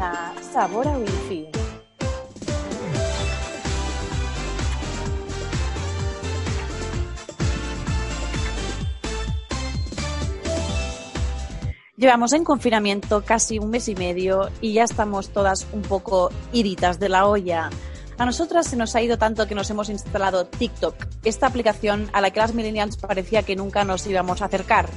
comienza Sabor a Wifi. Llevamos en confinamiento casi un mes y medio y ya estamos todas un poco iritas de la olla. A nosotras se nos ha ido tanto que nos hemos instalado TikTok, esta aplicación a la que las millennials parecía que nunca nos íbamos a acercar.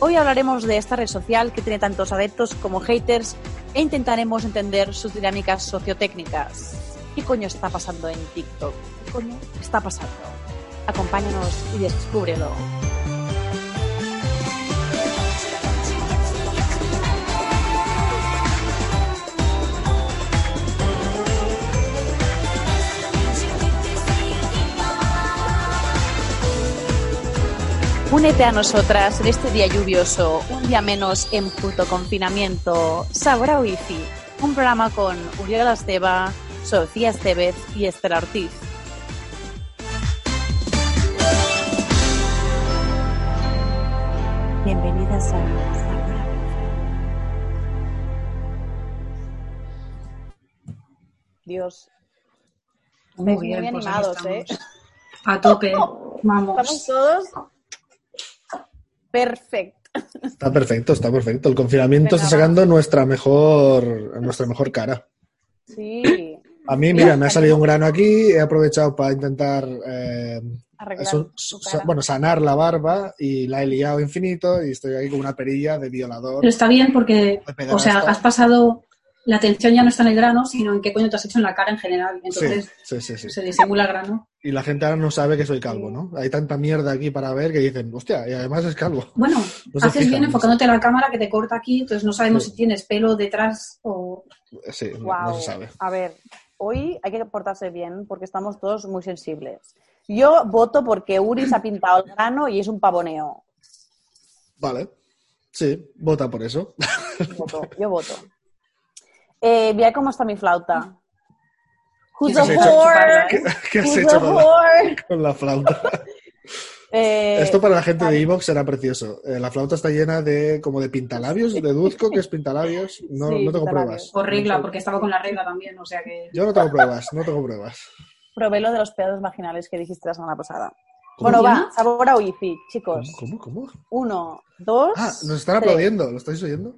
Hoy hablaremos de esta red social que tiene tantos adeptos como haters e intentaremos entender sus dinámicas sociotécnicas. ¿Qué coño está pasando en TikTok? ¿Qué coño está pasando? Acompáñanos y descúbrelo. Únete a nosotras en este día lluvioso, un día menos en puto confinamiento. Sabor a Wifi, un programa con Uriel Esteba, Sofía Estevez y Esther Ortiz. Bienvenidas a Sabor a Wifi. Dios, Muy bien, muy pues animados, ¿eh? estamos. A tope. estamos Vamos. todos perfectos. Está perfecto, está perfecto. El confinamiento Venga, está sacando nuestra mejor, nuestra mejor cara. Sí, A mí, mira, me ha salido un grano aquí, he aprovechado para intentar eh, eso- bueno, sanar la barba y la he liado infinito y estoy aquí con una perilla de violador. Pero está bien porque, o sea, has pasado, la atención ya no está en el grano, sino en qué coño te has hecho en la cara en general. Entonces sí, sí, sí. se disimula el grano. Y la gente ahora no sabe que soy calvo, ¿no? Hay tanta mierda aquí para ver que dicen, hostia, y además es calvo. Bueno, No haces fijan bien en enfocándote a la cámara que te corta aquí, entonces no sabemos Sí. si tienes pelo detrás o... Sí, no- Guau. no se sabe. A ver, hoy hay que portarse bien porque estamos todos muy sensibles. Yo voto porque Uri se ha pintado el grano y es un pavoneo. Vale. Sí, vota por eso. Voto, yo voto. Eh, mira cómo está mi flauta. Who's ¿Qué a has hecho? whore? ¿Qué, qué has Who's hecho a con la, whore? con la flauta? Eh, Esto para la gente de Evox será precioso. Eh, la flauta está llena de como de pintalabios, deduzco que es pintalabios. No, Sí, no tengo pruebas. o regla, porque estaba con la regla también, o sea que... Yo no tengo pruebas, no tengo pruebas. Probé lo de los pedos vaginales que dijiste la semana pasada. Bueno, va, sabor a wifi, chicos. ¿Cómo? ¿Cómo? cómo? Uno, dos. Ah, nos están tres. aplaudiendo, ¿lo estáis oyendo?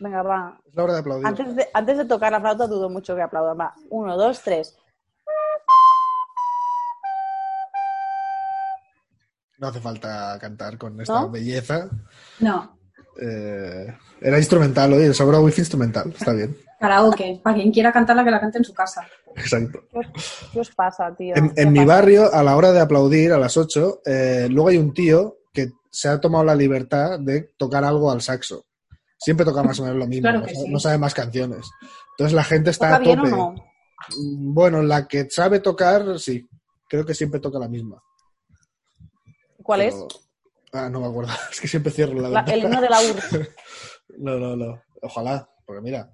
Venga, va. Es la hora de aplaudir. Antes de, antes de tocar la flauta dudo mucho que aplaudan. Va, uno, dos, tres. No hace falta cantar con esta ¿No? belleza. No, Eh, era instrumental hoy, el sabor a wifi instrumental. Está bien, karaoke. Para quien quiera cantarla, que la cante en su casa. exacto. ¿Qué os, qué os pasa, tío? En, ¿Qué en mi pasa? barrio, a la hora de aplaudir, a las 8, eh, luego hay un tío que se ha tomado la libertad de tocar algo al saxo. Siempre toca más o menos lo mismo, Claro no, sabe, sí. no sabe más canciones. Entonces la gente está ¿Toca a bien tope. o no? Mm, Bueno, la que sabe tocar, sí. Creo que siempre toca la misma. ¿Cuál es? Ah, no me acuerdo. Es que siempre cierro la La- ventana. el himno de la URSS. No, no, no. Ojalá, porque mira.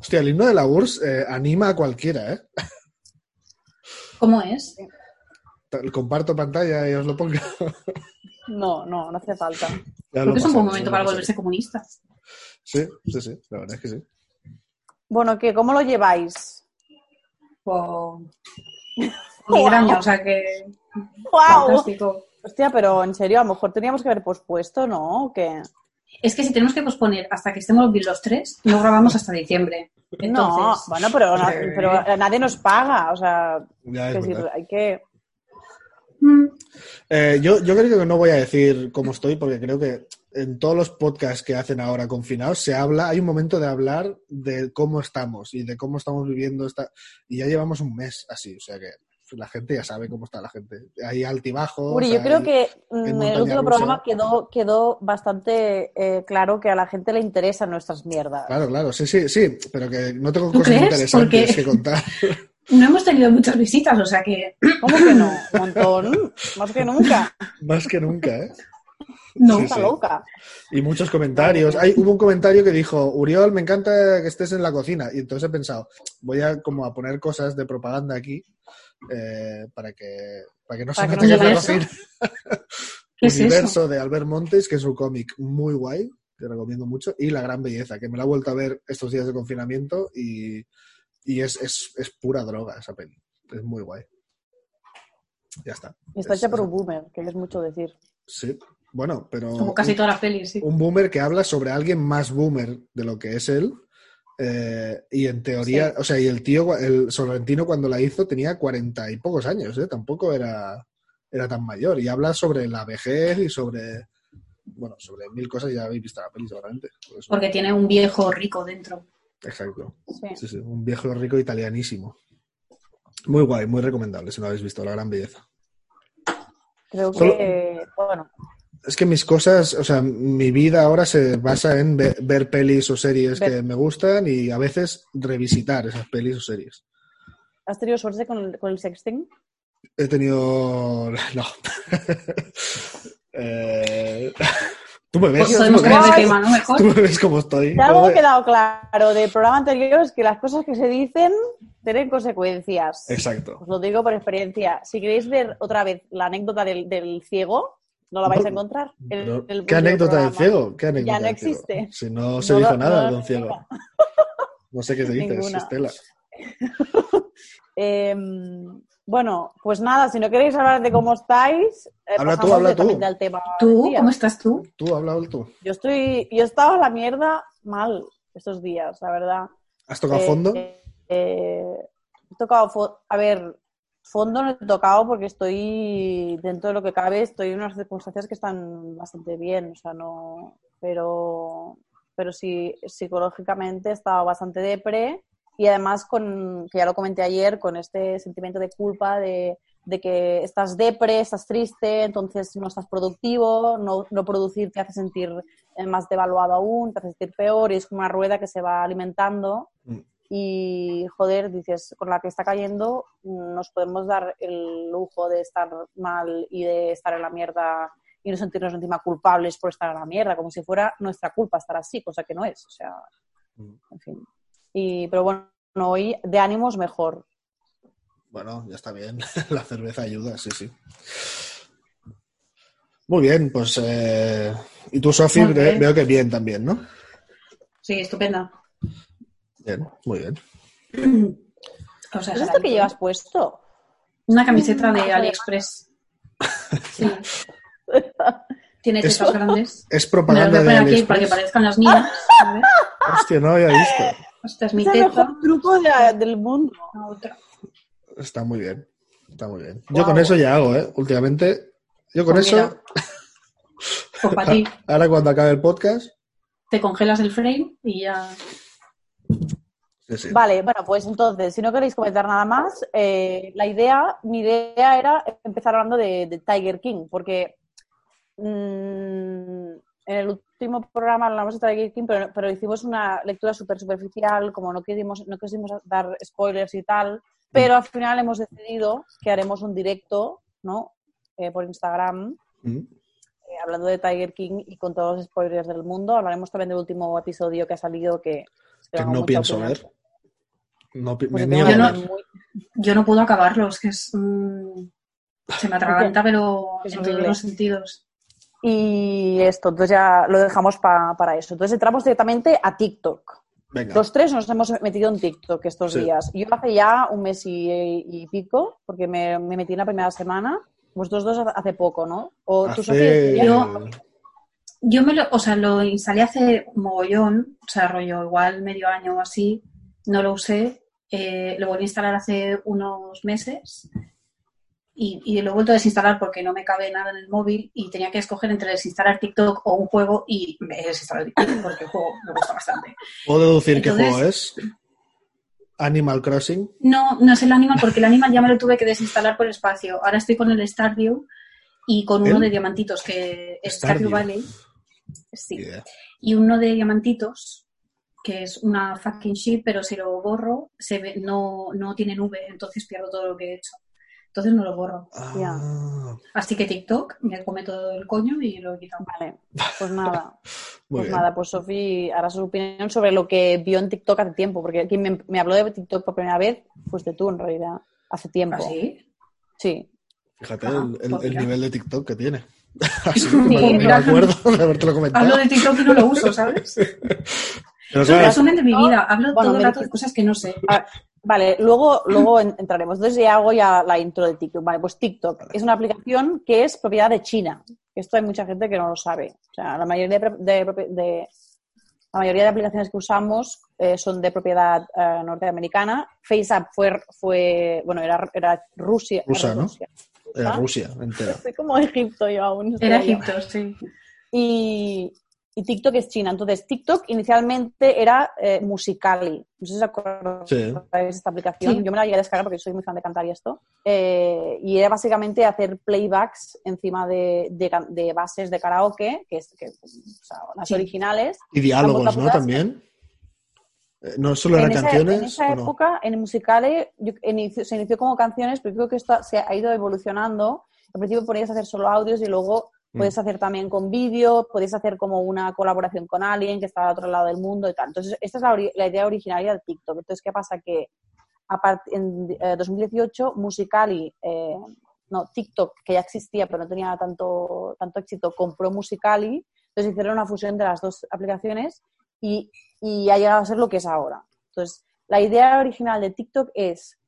Hostia, el himno de la URSS eh, anima a cualquiera, ¿eh? ¿Cómo es? Comparto pantalla y os lo pongo. No, no, no hace falta. Creo que es un buen momento para volverse comunistas. Sí, sí, sí, la verdad es que sí. Bueno, ¿qué? ¿Cómo lo lleváis? O... Migraña, o sea que... ¡Wow! Fantástico. Hostia, pero en serio, a lo mejor teníamos que haber pospuesto, ¿no? ¿O qué? Es que si tenemos que posponer hasta que estemos los tres, no grabamos hasta diciembre. no, bueno, pero, no- eh, pero nadie nos paga, o sea, Ya decir, verdad. hay que... mm, Eh, yo, yo creo que no voy a decir cómo estoy, porque creo que en todos los podcasts que hacen ahora confinados se habla, hay un momento de hablar de cómo estamos y de cómo estamos viviendo esta. Y ya llevamos un mes así, o sea que la gente ya sabe cómo está la gente. Hay altibajos. Uri, yo hay- creo que mm, en el montaña último rusa. programa quedó, quedó bastante eh, claro que a la gente le interesan nuestras mierdas. Claro, claro, sí, sí, sí, pero que no tengo ¿Tú cosas crees? interesantes que contar. no hemos tenido muchas visitas, o sea que ¿Cómo que no? Un montón. Más que nunca. Más que nunca, ¿eh? no. Sí, Está sí. loca. Y muchos comentarios. Hay, hubo un comentario que dijo, Uriol, me encanta que estés en la cocina. Y entonces he pensado, voy a como a poner cosas de propaganda aquí eh, para que para que no Para se que note no que es la eso. cocina. ¿Qué es Universo de Albert Montes, que es un cómic muy guay, que recomiendo mucho, y La Gran Belleza, que me la he vuelto a ver estos días de confinamiento y, y es, es, es pura droga esa peli. Es muy guay. Ya está. Y está Es- hecha por un boomer, que es mucho decir. Sí, bueno, pero Como casi todas las pelis, sí. un boomer que habla sobre alguien más boomer de lo que es él. eh, y en teoría, Sí. o sea, y el tío, el Sorrentino cuando la hizo tenía cuarenta y pocos años, ¿eh? tampoco era, era tan mayor. Y habla sobre la vejez y sobre, bueno, sobre mil cosas, ya habéis visto la peli seguramente. por. Porque tiene un viejo rico dentro. Exacto. Sí. Sí, sí, un viejo rico italianísimo. Muy guay, muy recomendable si no habéis visto La Gran Belleza. Creo Solo- que, bueno, Es que mis cosas, o sea, mi vida ahora se basa en ve- ver pelis o series Ver- que me gustan y a veces revisitar esas pelis o series. ¿has tenido suerte con el, con el sexting? He tenido. No. Eh, Tú me ves. Pues tú podemos me cambiar de ves- tema, ¿no? Mejor. Tú me ves como estoy. Si algo ha quedado claro del programa anterior es que las cosas que se dicen tienen consecuencias. Exacto. Os lo digo por experiencia. Si queréis ver otra vez la anécdota del, del ciego, no la vais a encontrar. el ¿Qué anécdota del ciego? ¿Qué anécdota Ya no ciego? existe. Si no se No dijo lo- nada no del ciego. No sé qué se dice, Ninguna. Estela. Eh, bueno, pues nada, si no queréis hablar de cómo estáis, eh, Habla tú, habla tú. directamente al tema. ¿Tú? ¿Cómo estás tú? Tú, habla tú. Yo estoy, yo he estado a la mierda mal estos días, la verdad. ¿Has tocado Eh, fondo? eh, he tocado, fo- a ver, fondo no he tocado porque estoy, dentro de lo que cabe, estoy en unas circunstancias que están bastante bien, o sea, no, pero, pero sí, psicológicamente he estado bastante depre y además con, que ya lo comenté ayer, con este sentimiento de culpa de, de que estás depre, estás triste, entonces no estás productivo, no, no producir te hace sentir eh, más devaluado aún, te hace sentir peor y es como una rueda que se va alimentando Mm. y joder, dices, con la que está cayendo nos podemos dar el lujo de estar mal y de estar en la mierda y no sentirnos encima culpables por estar en la mierda, como si fuera nuestra culpa estar así, cosa que no es, o sea, Mm. en fin. Y, pero bueno, hoy de ánimos mejor. Bueno, ya está bien. La cerveza ayuda, sí, sí. Muy bien, pues. eh, Y tú, Sofi, veo que bien también, ¿no? Sí, estupenda. Bien, muy bien. O sea, ¿Es esto que llevas puesto? Una camiseta de AliExpress. Sí. Tiene tetas grandes. Es Me las voy propaganda de aquí para que AliExpress. parezcan las mías. Hostia, no había visto. Esta es mi Es el teta. mejor truco de- del mundo. Está muy bien. Está muy bien. Yo con eso ya hago, ¿eh? Últimamente. Yo con Pues eso. Pues para ti. Ahora cuando acabe el podcast. Te congelas el frame y ya. Sí, sí. Vale, bueno, pues entonces, si no queréis comentar nada más, eh, la idea, mi idea era empezar hablando de, de Tiger King, porque mm, en el último programa hablamos de Tiger King, pero, pero hicimos una lectura súper superficial, como no quisimos, no quisimos dar spoilers y tal, pero al final hemos decidido que haremos un directo, ¿no? Eh, por Instagram, eh, hablando de Tiger King y con todos los spoilers del mundo. Hablaremos también del último episodio que ha salido que... No pienso opinión. ver. No, Pues me yo niego muy- no puedo acabarlo, es que es. mm, se me atraganta, pero Es en todos los sentidos. Y esto, entonces ya lo dejamos pa- para eso. Entonces entramos directamente a TikTok. Venga. Los tres nos hemos metido en TikTok estos Sí. días. Yo hace ya un mes y, y pico, porque me, me metí en la primera semana. Vosotros dos hace poco, ¿no? O tú, Sofía, Yo- Yo me lo, o sea, lo instalé hace mogollón, o sea, rollo igual medio año o así, no lo usé, eh, lo volví a instalar hace unos meses y, y lo he vuelto a desinstalar porque no me cabe nada en el móvil y tenía que escoger entre desinstalar TikTok o un juego y me he desinstalado TikTok porque el juego me gusta bastante. ¿Puedo deducir qué juego es? Animal Crossing. No, no es el Animal porque el Animal ya me lo tuve que desinstalar por espacio. Ahora estoy con el Stardew y con uno ¿El? de diamantitos que es Stardew Stardew. Valley. Sí. Y uno de diamantitos, que es una fucking shit, pero si lo borro, se ve, no, no tiene nube, entonces pierdo todo lo que he hecho. Entonces no lo borro. Ah, Así que TikTok me come todo el coño y lo he quitado. Vale, pues nada. Pues bien. nada, pues Sofi hará su opinión sobre lo que vio en TikTok hace tiempo, porque quien me, me habló de TikTok por primera vez fuiste tú, en realidad, hace tiempo. ¿Así? Sí. Fíjate Ah, el, el- pues el nivel de TikTok que tiene. Así, Sí, me, acuerdo de haberte lo comentado. Hablo de TikTok y no lo uso, ¿sabes? Pero Es un de mi vida. Hablo Bueno, todo el rato de cosas que no sé. Ah, Vale, luego, luego en- entraremos. Entonces ya hago ya la intro de TikTok. Vale, pues TikTok es una aplicación que es propiedad de China. Esto hay mucha gente que no lo sabe. O sea, la mayoría de, de- de- la mayoría de aplicaciones que usamos eh, son de propiedad eh, norteamericana. FaceApp fue, fue, bueno, era, era Rusia. Rusa, era ¿no? Rusia. era Rusia entera. Estoy como Egipto yo aún. Era. Egipto, sí. Y, y TikTok es China. Entonces, TikTok inicialmente era eh, Musicali. No sé si os acordáis Sí. de esta aplicación. Sí. Yo me la llegué a descargar porque soy muy fan de cantar y esto. Eh, y era básicamente hacer playbacks encima de, de de bases de karaoke, que es que, o sea, las Sí. originales. Y diálogos, ¿no? También. Eh, No solo eran en esa, canciones. en esa ¿o no? época, en el Musicale, yo- inició- se inició como canciones, pero creo que esto se ha ido evolucionando. Al principio podías hacer solo audios y luego. Puedes hacer también con vídeo, puedes hacer como una colaboración con alguien que está al otro lado del mundo y tal. Entonces, esta es la, idea originaria de TikTok. Entonces, ¿qué pasa? Que a en eh, 2018, Musicali, eh, no, TikTok, que ya existía pero no tenía tanto, tanto éxito, compró Musicali. Entonces hicieron una fusión de las dos aplicaciones y, y ha llegado a ser lo que es ahora. Entonces, la idea original de TikTok es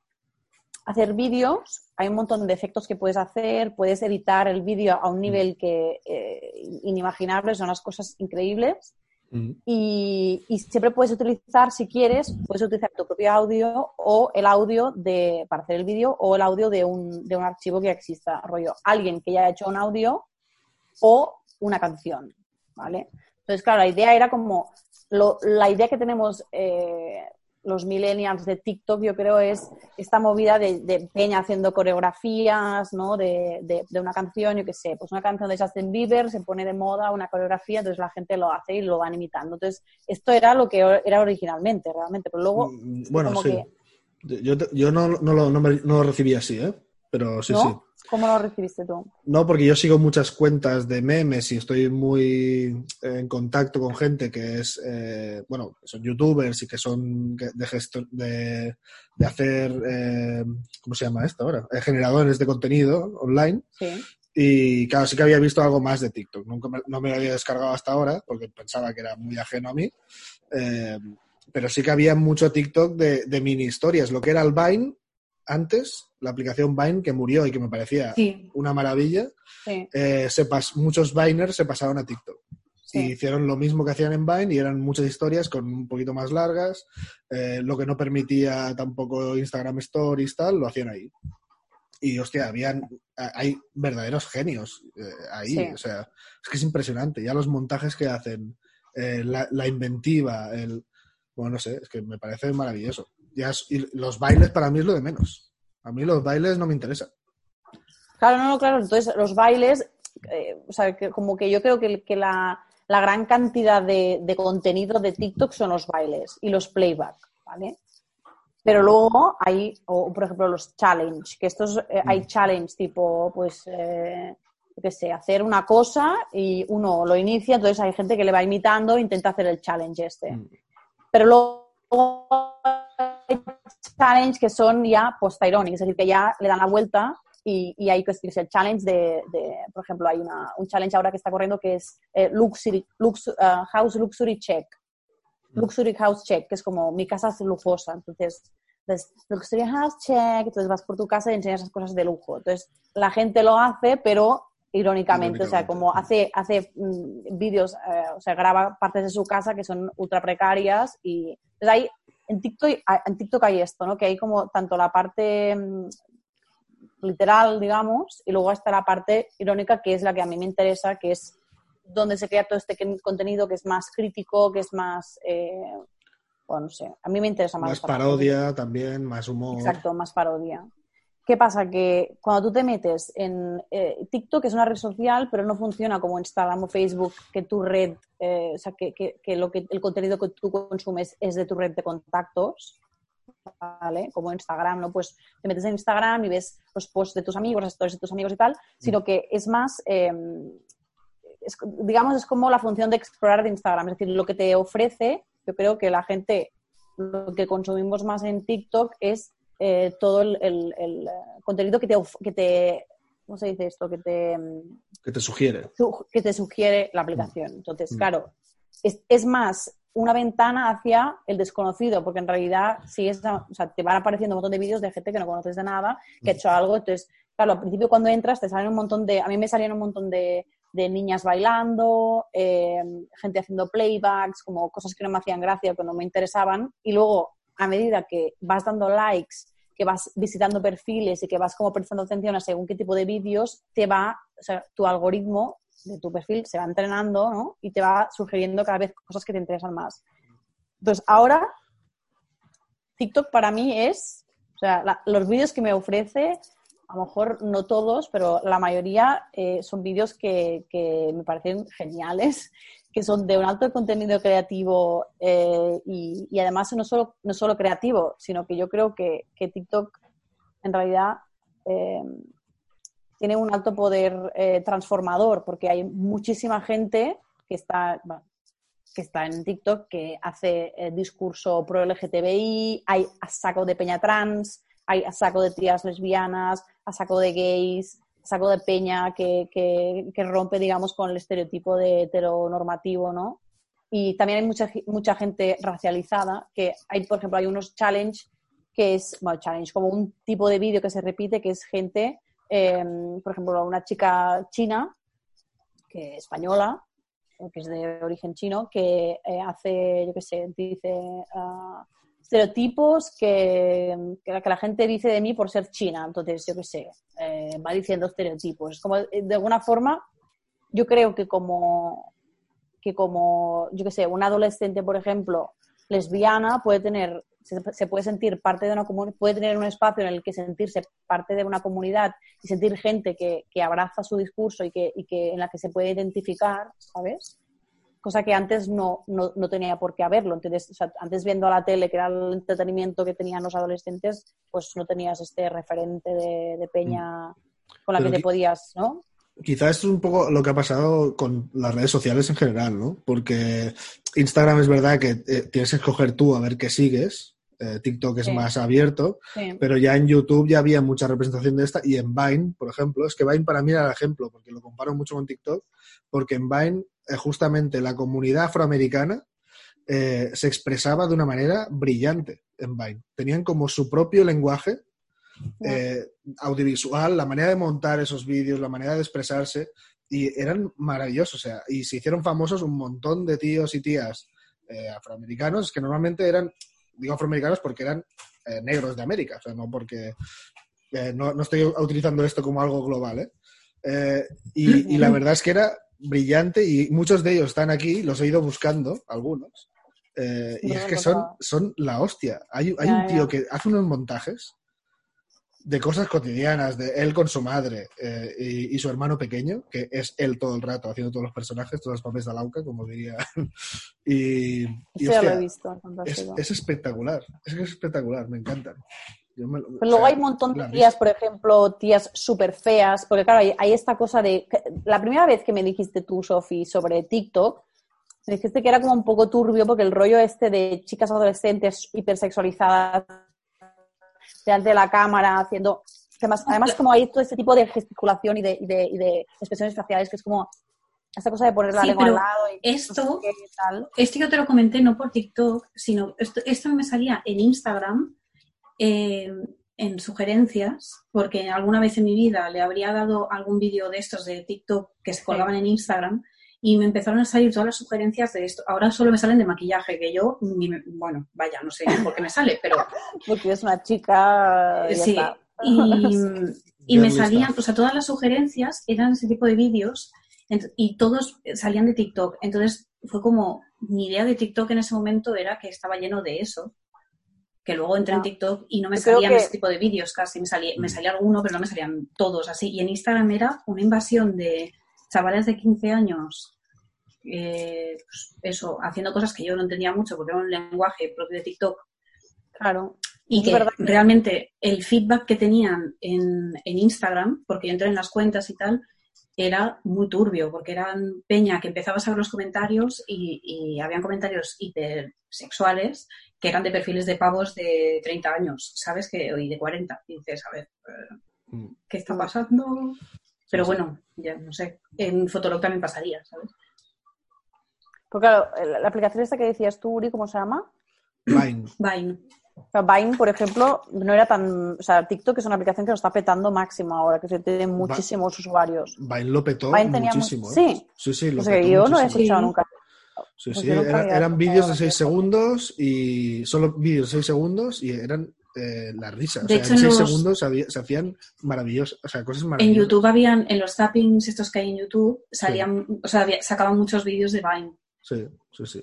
hacer vídeos, hay un montón de efectos que puedes hacer, puedes editar el vídeo a un nivel que eh, inimaginable, son unas cosas increíbles. Mm. Y, y siempre puedes utilizar, si quieres, puedes utilizar tu propio audio o el audio de, para hacer el vídeo o el audio de un, de un archivo que exista, rollo, alguien que ya ha hecho un audio o una canción, ¿vale? Entonces, claro, la idea era como, lo- la idea que tenemos eh, los millennials de TikTok, yo creo, es esta movida de, de peña haciendo coreografías, ¿no? De, de- de una canción, yo qué sé, pues una canción de Justin Bieber se pone de moda, una coreografía, entonces la gente lo hace y lo van imitando. Entonces, esto era lo que era originalmente, realmente, pero luego... Mm, Bueno, como sí. que- Yo, yo no, no, lo, no, me- no lo recibí así, ¿eh? Pero sí, sí. ¿Cómo lo recibiste tú? No, porque yo sigo muchas cuentas de memes y estoy muy en contacto con gente que es, eh, bueno, que son youtubers y que son de, gesto- de, de hacer, eh, ¿cómo se llama esto ahora? Eh, generadores de contenido online. Sí. Y claro, sí que había visto algo más de TikTok. Nunca me, no me lo había descargado hasta ahora porque pensaba que era muy ajeno a mí. Eh, pero sí que había mucho TikTok de, de mini historias. Lo que era el Vine antes, la aplicación Vine que murió y que me parecía Sí. una maravilla, Sí, eh, se pas- muchos Viners se pasaron a TikTok. sí. Y hicieron lo mismo que hacían en Vine y eran muchas historias con un poquito más largas. eh, lo que no permitía tampoco Instagram Stories, tal, lo hacían ahí. Y hostia, habían, hay verdaderos genios eh, ahí. O sea, es que es impresionante. Ya los montajes que hacen, eh, la, la inventiva, el. Bueno, no sé, es que me parece maravilloso. Ya es- y los bailes para mí es lo de menos. A mí los bailes no me interesan. Claro, no, no, claro. Entonces, los bailes, eh, o sea, que como que yo creo que, que la, la gran cantidad de, de contenido de TikTok son los bailes y los playback, ¿vale? Pero luego hay, o, por ejemplo, los challenge, que estos eh, hay challenge tipo, pues, eh, qué sé, hacer una cosa y uno lo inicia, entonces hay gente que le va imitando e intenta hacer el challenge este. Mm. Pero luego hay challenge que son ya post-ironic, es decir, que ya le dan la vuelta y, y hay que es el challenge de, de- por ejemplo, hay una, un challenge ahora que está corriendo que es eh, luxury, lux, uh, House Luxury Check. Luxury House Check, que es como mi casa es lujosa. Entonces, pues, Luxury House Check, entonces vas por tu casa y enseñas las cosas de lujo. Entonces, la gente lo hace, pero irónicamente, o sea, Irónicamente, como hace, hace mm, vídeos, eh, o sea, graba partes de su casa que son ultra precarias y entonces hay, en TikTok, en TikTok hay esto, ¿no? Que hay como tanto la parte mm, literal, digamos, y luego está la parte irónica, que es la que a mí me interesa, que es donde se crea todo este contenido que es más crítico, que es más, eh, bueno, no sé, a mí me interesa más. Más parte. parodia también, más humor. Exacto, más parodia. ¿Qué pasa? Que cuando tú te metes en eh, TikTok es una red social, pero no funciona como Instagram o Facebook, que tu red, eh, o sea, que, que- que lo que el contenido que tú consumes es de tu red de contactos, ¿vale? Como Instagram, ¿no? Pues te metes en Instagram y ves los posts de tus amigos, las stories de tus amigos y tal, sino que es más, eh, es- digamos, es como la función de explorar de Instagram, es decir, lo que te ofrece, yo creo que la gente, lo que consumimos más en TikTok es eh, todo el, el- el, eh, contenido que te, que te ¿cómo se dice esto? Que te, Que te sugiere. su- que te sugiere la aplicación. Entonces, Mm. claro, es, es más una ventana hacia el desconocido, porque en realidad sí es, o sea, te van apareciendo un montón de vídeos de gente que no conoces de nada, que ha hecho algo. Entonces, claro, al principio cuando entras te salen un montón de, a mí me salían un montón de, de niñas bailando, eh, gente haciendo playbacks, como cosas que no me hacían gracia o que no me interesaban. Y luego, a medida que vas dando likes, que vas visitando perfiles y que vas como prestando atención a según qué tipo de vídeos, te va, o sea, tu algoritmo de tu perfil se va entrenando. Y te va sugiriendo cada vez cosas que te interesan más. Entonces, ahora, TikTok para mí es, o sea, los vídeos que me ofrece, a lo mejor no todos, pero la mayoría eh, son vídeos que me parecen geniales, que son de un alto contenido creativo eh, y, además no solo, no solo creativo, sino que yo creo que, que TikTok en realidad eh, tiene un alto poder eh, transformador porque hay muchísima gente que está, que está en TikTok que hace discurso pro LGTBI, hay a saco de peña trans, hay a saco de tías lesbianas, a saco de gays, saco de peña que, que, que rompe, digamos, con el estereotipo de heteronormativo, ¿no? Y también hay mucha, mucha gente racializada, que hay, por ejemplo, hay unos challenge que es, bueno, challenge, como un tipo de vídeo que se repite, que es gente, eh, por ejemplo, una chica china, que española, o que es de origen chino, que eh, hace, yo qué sé, dice ah, estereotipos que, que, la, gente dice de mí por ser china. Entonces, yo qué sé, eh, va diciendo estereotipos. Es como, eh, de alguna forma, yo creo que como, que como, yo qué sé, una adolescente, por ejemplo, lesbiana puede tener, se, se puede sentir parte de una comunidad, puede tener un espacio en el que sentirse parte de una comunidad y sentir gente que, que abraza su discurso y que, y que en la que se puede identificar, ¿sabes? Cosa que antes no, no, no tenía por qué haberlo. Entonces, o sea, antes viendo a la tele, que era el entretenimiento que tenían los adolescentes, pues no tenías este referente de, de peña con la Pero que te podías, ¿no? Quizá esto es un poco lo que ha pasado con las redes sociales en general, ¿no? Porque Instagram es verdad que eh, tienes que escoger tú a ver qué sigues. eh, TikTok es Sí. más abierto, Sí. pero ya en YouTube ya había mucha representación de esta y en Vine, por ejemplo, es que Vine para mí era el ejemplo, porque lo comparo mucho con TikTok, porque en Vine justamente la comunidad afroamericana eh, se expresaba de una manera brillante en Vine. Tenían como su propio lenguaje eh, audiovisual, la manera de montar esos vídeos, la manera de expresarse, y eran maravillosos, o sea, y se hicieron famosos un montón de tíos y tías eh, afroamericanos que normalmente eran, digo afroamericanos porque eran eh, negros de América, o sea, no porque, eh, no, no estoy utilizando esto como algo global, ¿eh? Eh, y, y la verdad es que era brillante y muchos de ellos están aquí, los he ido buscando, algunos, eh, y es que son, son la hostia. Hay, hay un tío que hace unos montajes de cosas cotidianas, de él con su madre eh, y, y su hermano pequeño, que es él todo el rato haciendo todos los personajes, todos los papeles de Lauca, como diría. y, y, Eso ya lo hostia, he visto. es, espectacular, es que es espectacular, me encantan. Yo me lo- Pero o luego sea, hay un montón de tías, por ejemplo, tías súper feas, porque claro, hay, hay esta cosa de... La primera vez que me dijiste tú, Sofi, sobre TikTok, me dijiste que era como un poco turbio porque el rollo este de chicas adolescentes hipersexualizadas delante de la cámara haciendo... Además, además como hay todo este tipo de gesticulación y de, y de, y de expresiones faciales que es como esta cosa de poner la Sí, lengua al lado y esto- no sé qué, tal. Esto yo te lo comenté no por TikTok, sino esto, esto me salía en Instagram eh, en sugerencias, porque alguna vez en mi vida le habría dado algún vídeo de estos de TikTok que se colgaban en Instagram y me empezaron a salir todas las sugerencias de esto. Ahora solo me salen de maquillaje, que yo, ni me- bueno, vaya, no sé por qué me sale, pero Porque es una chica... ya sí. está. Y, me lista. salían, o sea, todas las sugerencias eran ese tipo de vídeos y todos salían de TikTok. Entonces fue como, mi idea de TikTok en ese momento era que estaba lleno de eso. Que luego entré en. TikTok y no me Yo salían que- ese tipo de vídeos casi. Me salía, me salía alguno, pero no me salían todos así. Y en Instagram era una invasión de chavales de 15 años, eh, pues eso, haciendo cosas que yo no entendía mucho porque era un lenguaje propio de TikTok Claro. y Es que verdad que- realmente el feedback que tenían en, en Instagram, porque yo entré en las cuentas y tal, era muy turbio, porque eran peña que empezabas a ver los comentarios y, y habían comentarios hipersexuales que eran de perfiles de pavos de 30 años, ¿sabes? que Y de 40. Y dices, a ver, eh, Mm. ¿qué está pasando? Pero bueno, ya no sé. En Fotolog también pasaría, ¿sabes? Porque claro, la la aplicación esta que decías tú, Uri, ¿cómo se llama? Vine. Vine. O sea, Vine, por ejemplo, no era tan... O sea, TikTok es una aplicación que lo está petando máximo ahora, que se tiene muchísimos usuarios. Vine lo petó Vine tenía muchísimo. mu- ¿eh? sí. sí, sí, lo O sea, petó yo no he escuchado Sí. nunca. Sí, Pues sí, era- eran vídeos de de 6 eso. segundos y solo vídeos de 6 segundos y eran eh, la risa. O De sea, hecho, en 6 los- segundos había- se hacían maravillosas, o sea, cosas En maravillosas. YouTube habían, en los zappings estos que hay en YouTube, salían, o sea, había- sacaban muchos vídeos de Vine. Sí, sí, sí.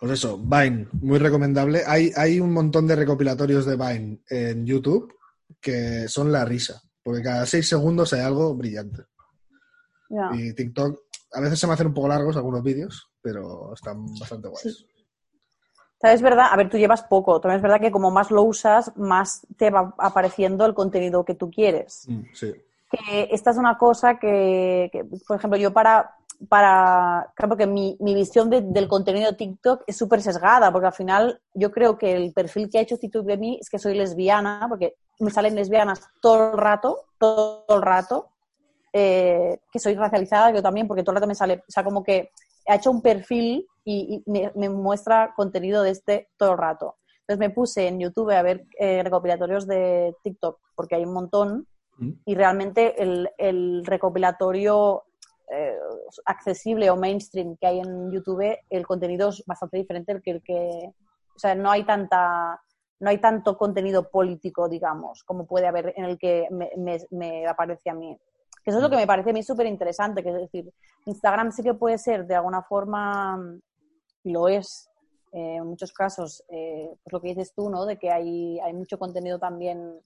Pues eso, Vine, muy recomendable. Hay, hay un montón de recopilatorios de Vine en YouTube que son la risa, porque cada 6 segundos hay algo brillante. Y TikTok, a veces se me hacen un poco largos algunos vídeos, pero están bastante guays. También es verdad, a ver, tú llevas poco, también es verdad que como más lo usas, más te va apareciendo el contenido que tú quieres. Mm, sí. que esta es una cosa que, que, por ejemplo, yo para, para claro, porque mi, mi visión de- del contenido de TikTok es súper sesgada, porque al final yo creo que el perfil que ha hecho TikTok de mí es que soy lesbiana, porque me salen lesbianas todo el rato, todo el rato, eh, que soy racializada, yo también, porque todo el rato me sale, o sea, como que ha hecho un perfil y, y me, me muestra contenido de este todo el rato. Entonces me puse en YouTube a ver eh, recopilatorios de TikTok, porque hay un montón, Mm. y realmente el, el recopilatorio eh, accesible o mainstream que hay en YouTube, el contenido es bastante diferente del que el que, o sea, no hay tanta no hay tanto contenido político, digamos, como puede haber en el que me, me- me aparece a mí. Que eso es lo que me parece a mí súper interesante, que es decir, Instagram sí que puede ser de alguna forma, lo es, eh, en muchos casos, eh, pues lo que dices tú, ¿no? De que hay, hay mucho contenido también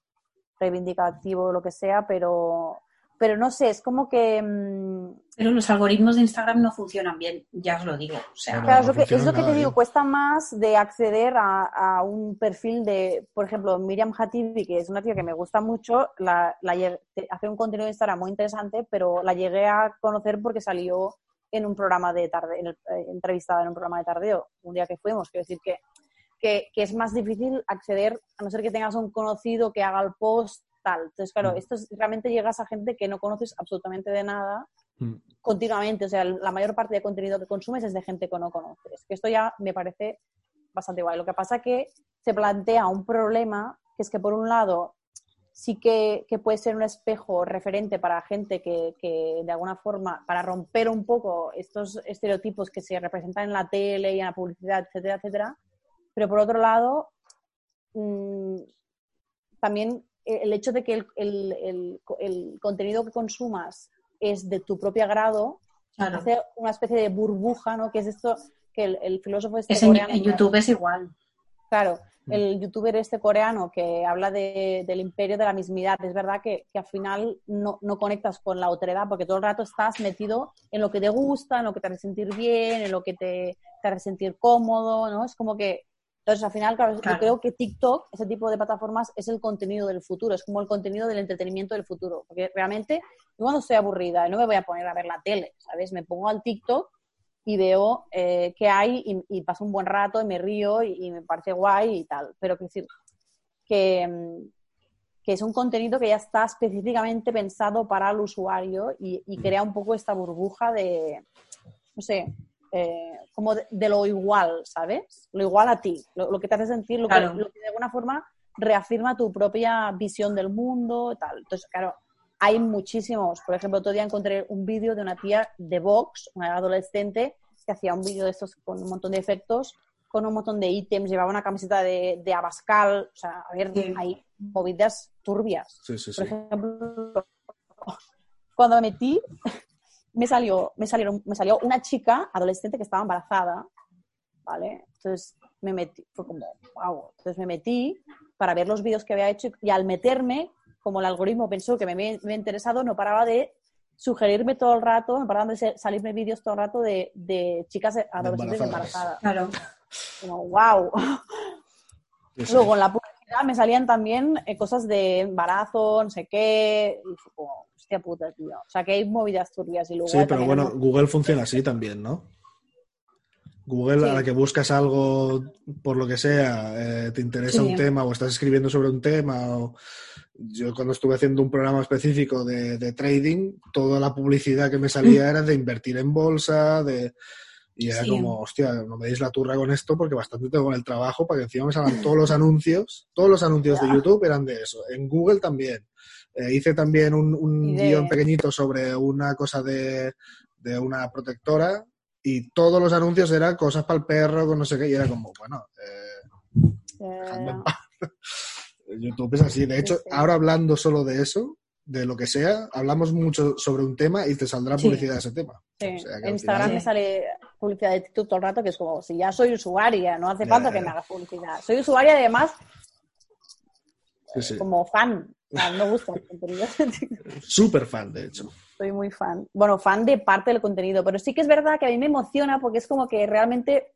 reivindicativo lo que sea, pero, pero no sé, es como que... mm, Pero los algoritmos de Instagram no funcionan bien, ya os lo digo. O sea, No, Claro, es no lo que, es funciona lo que te digo, bien. cuesta más de acceder a, a un perfil de, por ejemplo, Miriam Hatibi, que es una tía que me gusta mucho, la, la hace un contenido de Instagram muy interesante, pero la llegué a conocer porque salió en un programa de tarde, en el- eh, entrevistada en un programa de tardeo, un día que fuimos, quiero decir que, que, que es más difícil acceder, a no ser que tengas un conocido que haga el post, tal. Entonces, claro, Mm. esto es- realmente llegas a gente que no conoces absolutamente de nada Mm. continuamente. O sea, la mayor parte de contenido que consumes es de gente que no conoces. Que esto ya me parece bastante guay. Lo que pasa que se plantea un problema, que es que por un lado sí que, que puede ser un espejo referente para gente que, que de alguna forma, para romper un poco estos estereotipos que se representan en la tele y en la publicidad, etcétera, etcétera. Pero por otro lado, mm, también el hecho de que el, el- el- el contenido que consumas es de tu propio agrado, claro. hace una especie de burbuja, ¿no? Que es esto que el, el filósofo este Es en, coreano- en YouTube es igual. Claro, Mm. el youtuber este coreano que habla de- del imperio de la mismidad, es verdad que, que al final no, no conectas con la otredad porque todo el rato estás metido en lo que te gusta, en lo que te hace sentir bien, en lo que te, te hace sentir cómodo, ¿no? Es como que... Entonces, al final, claro, Claro. yo creo que TikTok, ese tipo de plataformas, es el contenido del futuro, es como el contenido del entretenimiento del futuro. Porque realmente, yo cuando estoy aburrida, no me voy a poner a ver la tele, ¿sabes? Me pongo al TikTok y veo eh, qué hay y, y paso un buen rato y me río y, y me parece guay y tal. Pero quiero decir que, mm, que es un contenido que ya está específicamente pensado para el usuario y, y crea un poco esta burbuja de, no sé, eh, como de, de lo igual, ¿sabes? Lo igual a ti, lo, lo que te hace sentir, lo, Claro. que, lo que de alguna forma reafirma tu propia visión del mundo, tal. Entonces, claro, hay muchísimos. Por ejemplo, otro día encontré un vídeo de una tía de Vox, una adolescente, que hacía un vídeo de estos con un montón de efectos, con un montón de ítems, llevaba una camiseta de, de Abascal, o sea, a ver, Sí. hay movidas turbias. Sí, sí, Por ejemplo, cuando me metí, me salió, me salieron, me salió una chica adolescente que estaba embarazada, ¿vale? Entonces me metí, fue como, wow. Entonces me metí para ver los vídeos que había hecho y al meterme, como el algoritmo pensó que me había, interesado, no paraba de sugerirme todo el rato, no paraban de salirme vídeos todo el rato de, de chicas adolescentes embarazadas. embarazadas. Claro. Como, wow. Sí, sí. Luego en la publicidad me salían también eh, cosas de embarazo, no sé qué, y fue como, hostia puta, tío. O sea, que hay movidas turbias y luego Sí, pero bueno, Google funciona así también, ¿no? Google, Sí. a la que buscas algo por lo que sea, eh, te interesa Sí. un tema o estás escribiendo sobre un tema o yo cuando estuve haciendo un programa específico de, de trading, toda la publicidad que me salía era de invertir en bolsa, de... Y era Sí. como, hostia, no me deis la turra con esto porque bastante tengo con el trabajo para que encima me salgan todos los anuncios. Todos los anuncios de YouTube eran de eso. En Google también. Eh, hice también un, un Y de- guion pequeñito sobre una cosa de, de una protectora y todos los anuncios eran cosas para el perro, con no sé qué, y era como, bueno, eh. YouTube es así. De hecho, sí. ahora hablando solo de eso, de lo que sea, hablamos mucho sobre un tema y te saldrá Sí. publicidad de ese tema. O sea, En Instagram final- me sale publicidad de TikTok todo el rato, que es como, si ya soy usuaria, no hace falta que me hagas publicidad. Soy usuaria además Sí, sí. como fan. O sea, me gusta el contenido. Súper fan, de hecho. Soy muy fan. Bueno, fan de parte del contenido, pero sí que es verdad que a mí me emociona porque es como que realmente,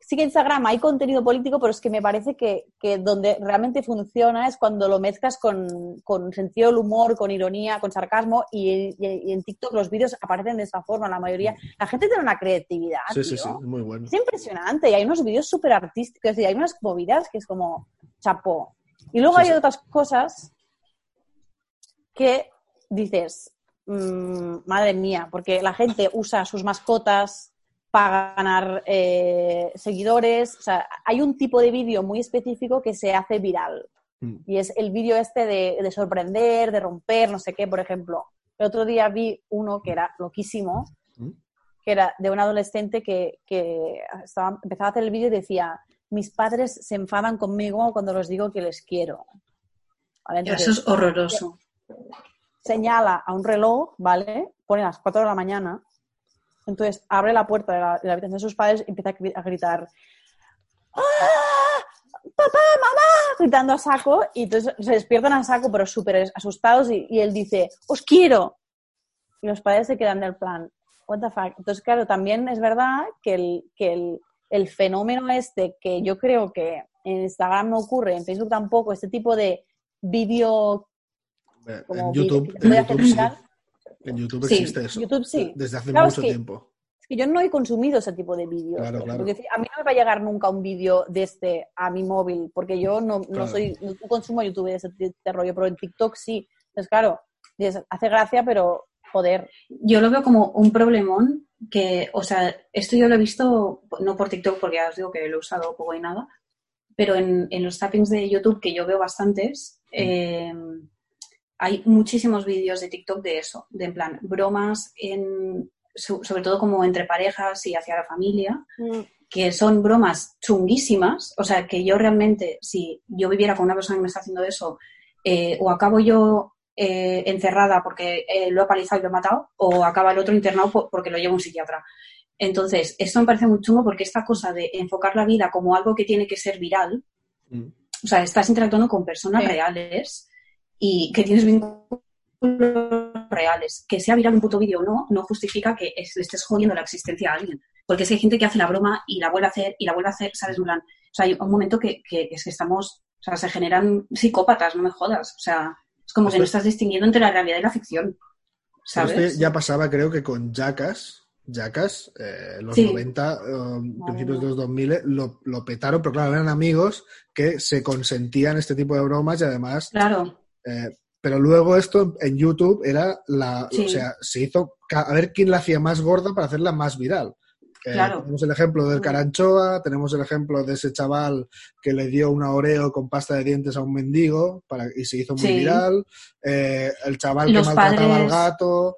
sí que en Instagram hay contenido político, pero es que me parece que, que donde realmente funciona es cuando lo mezclas con, con sentido del humor, con ironía, con sarcasmo y, y- y en TikTok los vídeos aparecen de esta forma, la mayoría. La gente tiene una creatividad. Sí, sí, tío. sí, es muy bueno. Es impresionante y hay unos vídeos súper artísticos y hay unas movidas que es como chapó. Y luego Sí, hay sí. otras cosas que dices, mm, madre mía, porque la gente usa sus mascotas para ganar eh, seguidores. O sea, hay un tipo de vídeo muy específico que se hace viral. Mm. Y es el vídeo este de, de sorprender, de romper, no sé qué, por ejemplo. El otro día vi uno que era loquísimo, Mm. que era de un adolescente que, que estaba, empezaba a hacer el vídeo y decía, mis padres se enfadan conmigo cuando les digo que les quiero. ¿Vale? Eso es horroroso. señala a un reloj, ¿vale? Pone las 4 de la mañana. Entonces abre la puerta de la, de la habitación de sus padres y empieza a gri- a gritar ¡Ah! ¡Papá, mamá! gritando a saco y entonces se despiertan a saco pero súper asustados y, y él dice ¡Os quiero! Y los padres se quedan del plan ¿What the fuck? Entonces, claro, también es verdad que el, que el, el fenómeno este que yo creo que en Instagram no ocurre, en Facebook tampoco, este tipo de vídeo como En YouTube, en YouTube, hacer sí. En YouTube Sí, existe eso. YouTube sí. Desde hace Claro, mucho es que- tiempo. Es que yo no he consumido ese tipo de vídeos. Claro, claro. Porque a mí no me va a llegar nunca un vídeo de este a mi móvil, porque yo no, no Claro. soy, no consumo YouTube de ese, de rollo, pero en TikTok sí. Entonces, claro, hace gracia, pero joder. Yo lo veo como un problemón que, o sea, esto yo lo he visto, no por TikTok, porque ya os digo que lo he usado poco y nada, pero en, en los tappings de YouTube, que yo veo bastantes, eh, hay muchísimos vídeos de TikTok de eso, de en plan, bromas, en, so- sobre todo como entre parejas y hacia la familia, que son bromas chunguísimas, o sea, que yo realmente, si yo viviera con una persona que me está haciendo eso, eh, o acabo yo eh, encerrada porque eh, lo he palizado y lo he matado, o acaba el otro internado por- porque lo lleva un psiquiatra. Entonces, esto me parece muy chungo porque esta cosa de enfocar la vida como algo que tiene que ser viral, Mm. o sea, estás interactuando con personas Sí. reales y que tienes vínculos reales. Que sea viral un puto vídeo o no, no justifica que estés jodiendo la existencia a alguien. Porque es que hay gente que hace la broma y la vuelve a hacer y la vuelve a hacer, ¿sabes? En plan, o sea, hay un momento que, que es que estamos, o sea, se generan psicópatas, no me jodas. O sea, es como que Esto- no estás distinguiendo entre la realidad y la ficción. ¿Sabes? este ya pasaba, creo que con Jackass. Jackass, eh, los Sí. 90, eh, principios de los 2000, lo, lo petaron, pero claro, eran amigos que se consentían este tipo de bromas y además Claro. Eh, pero luego esto en YouTube era la. Sí. O sea, se hizo. A ver quién la hacía más gorda para hacerla más viral. Eh, Claro. Tenemos el ejemplo del Mm. Caranchoa, tenemos el ejemplo de ese chaval que le dio una Oreo con pasta de dientes a un mendigo para, y se hizo muy Sí. viral. Eh, el chaval Los que maltrataba al padres- gato.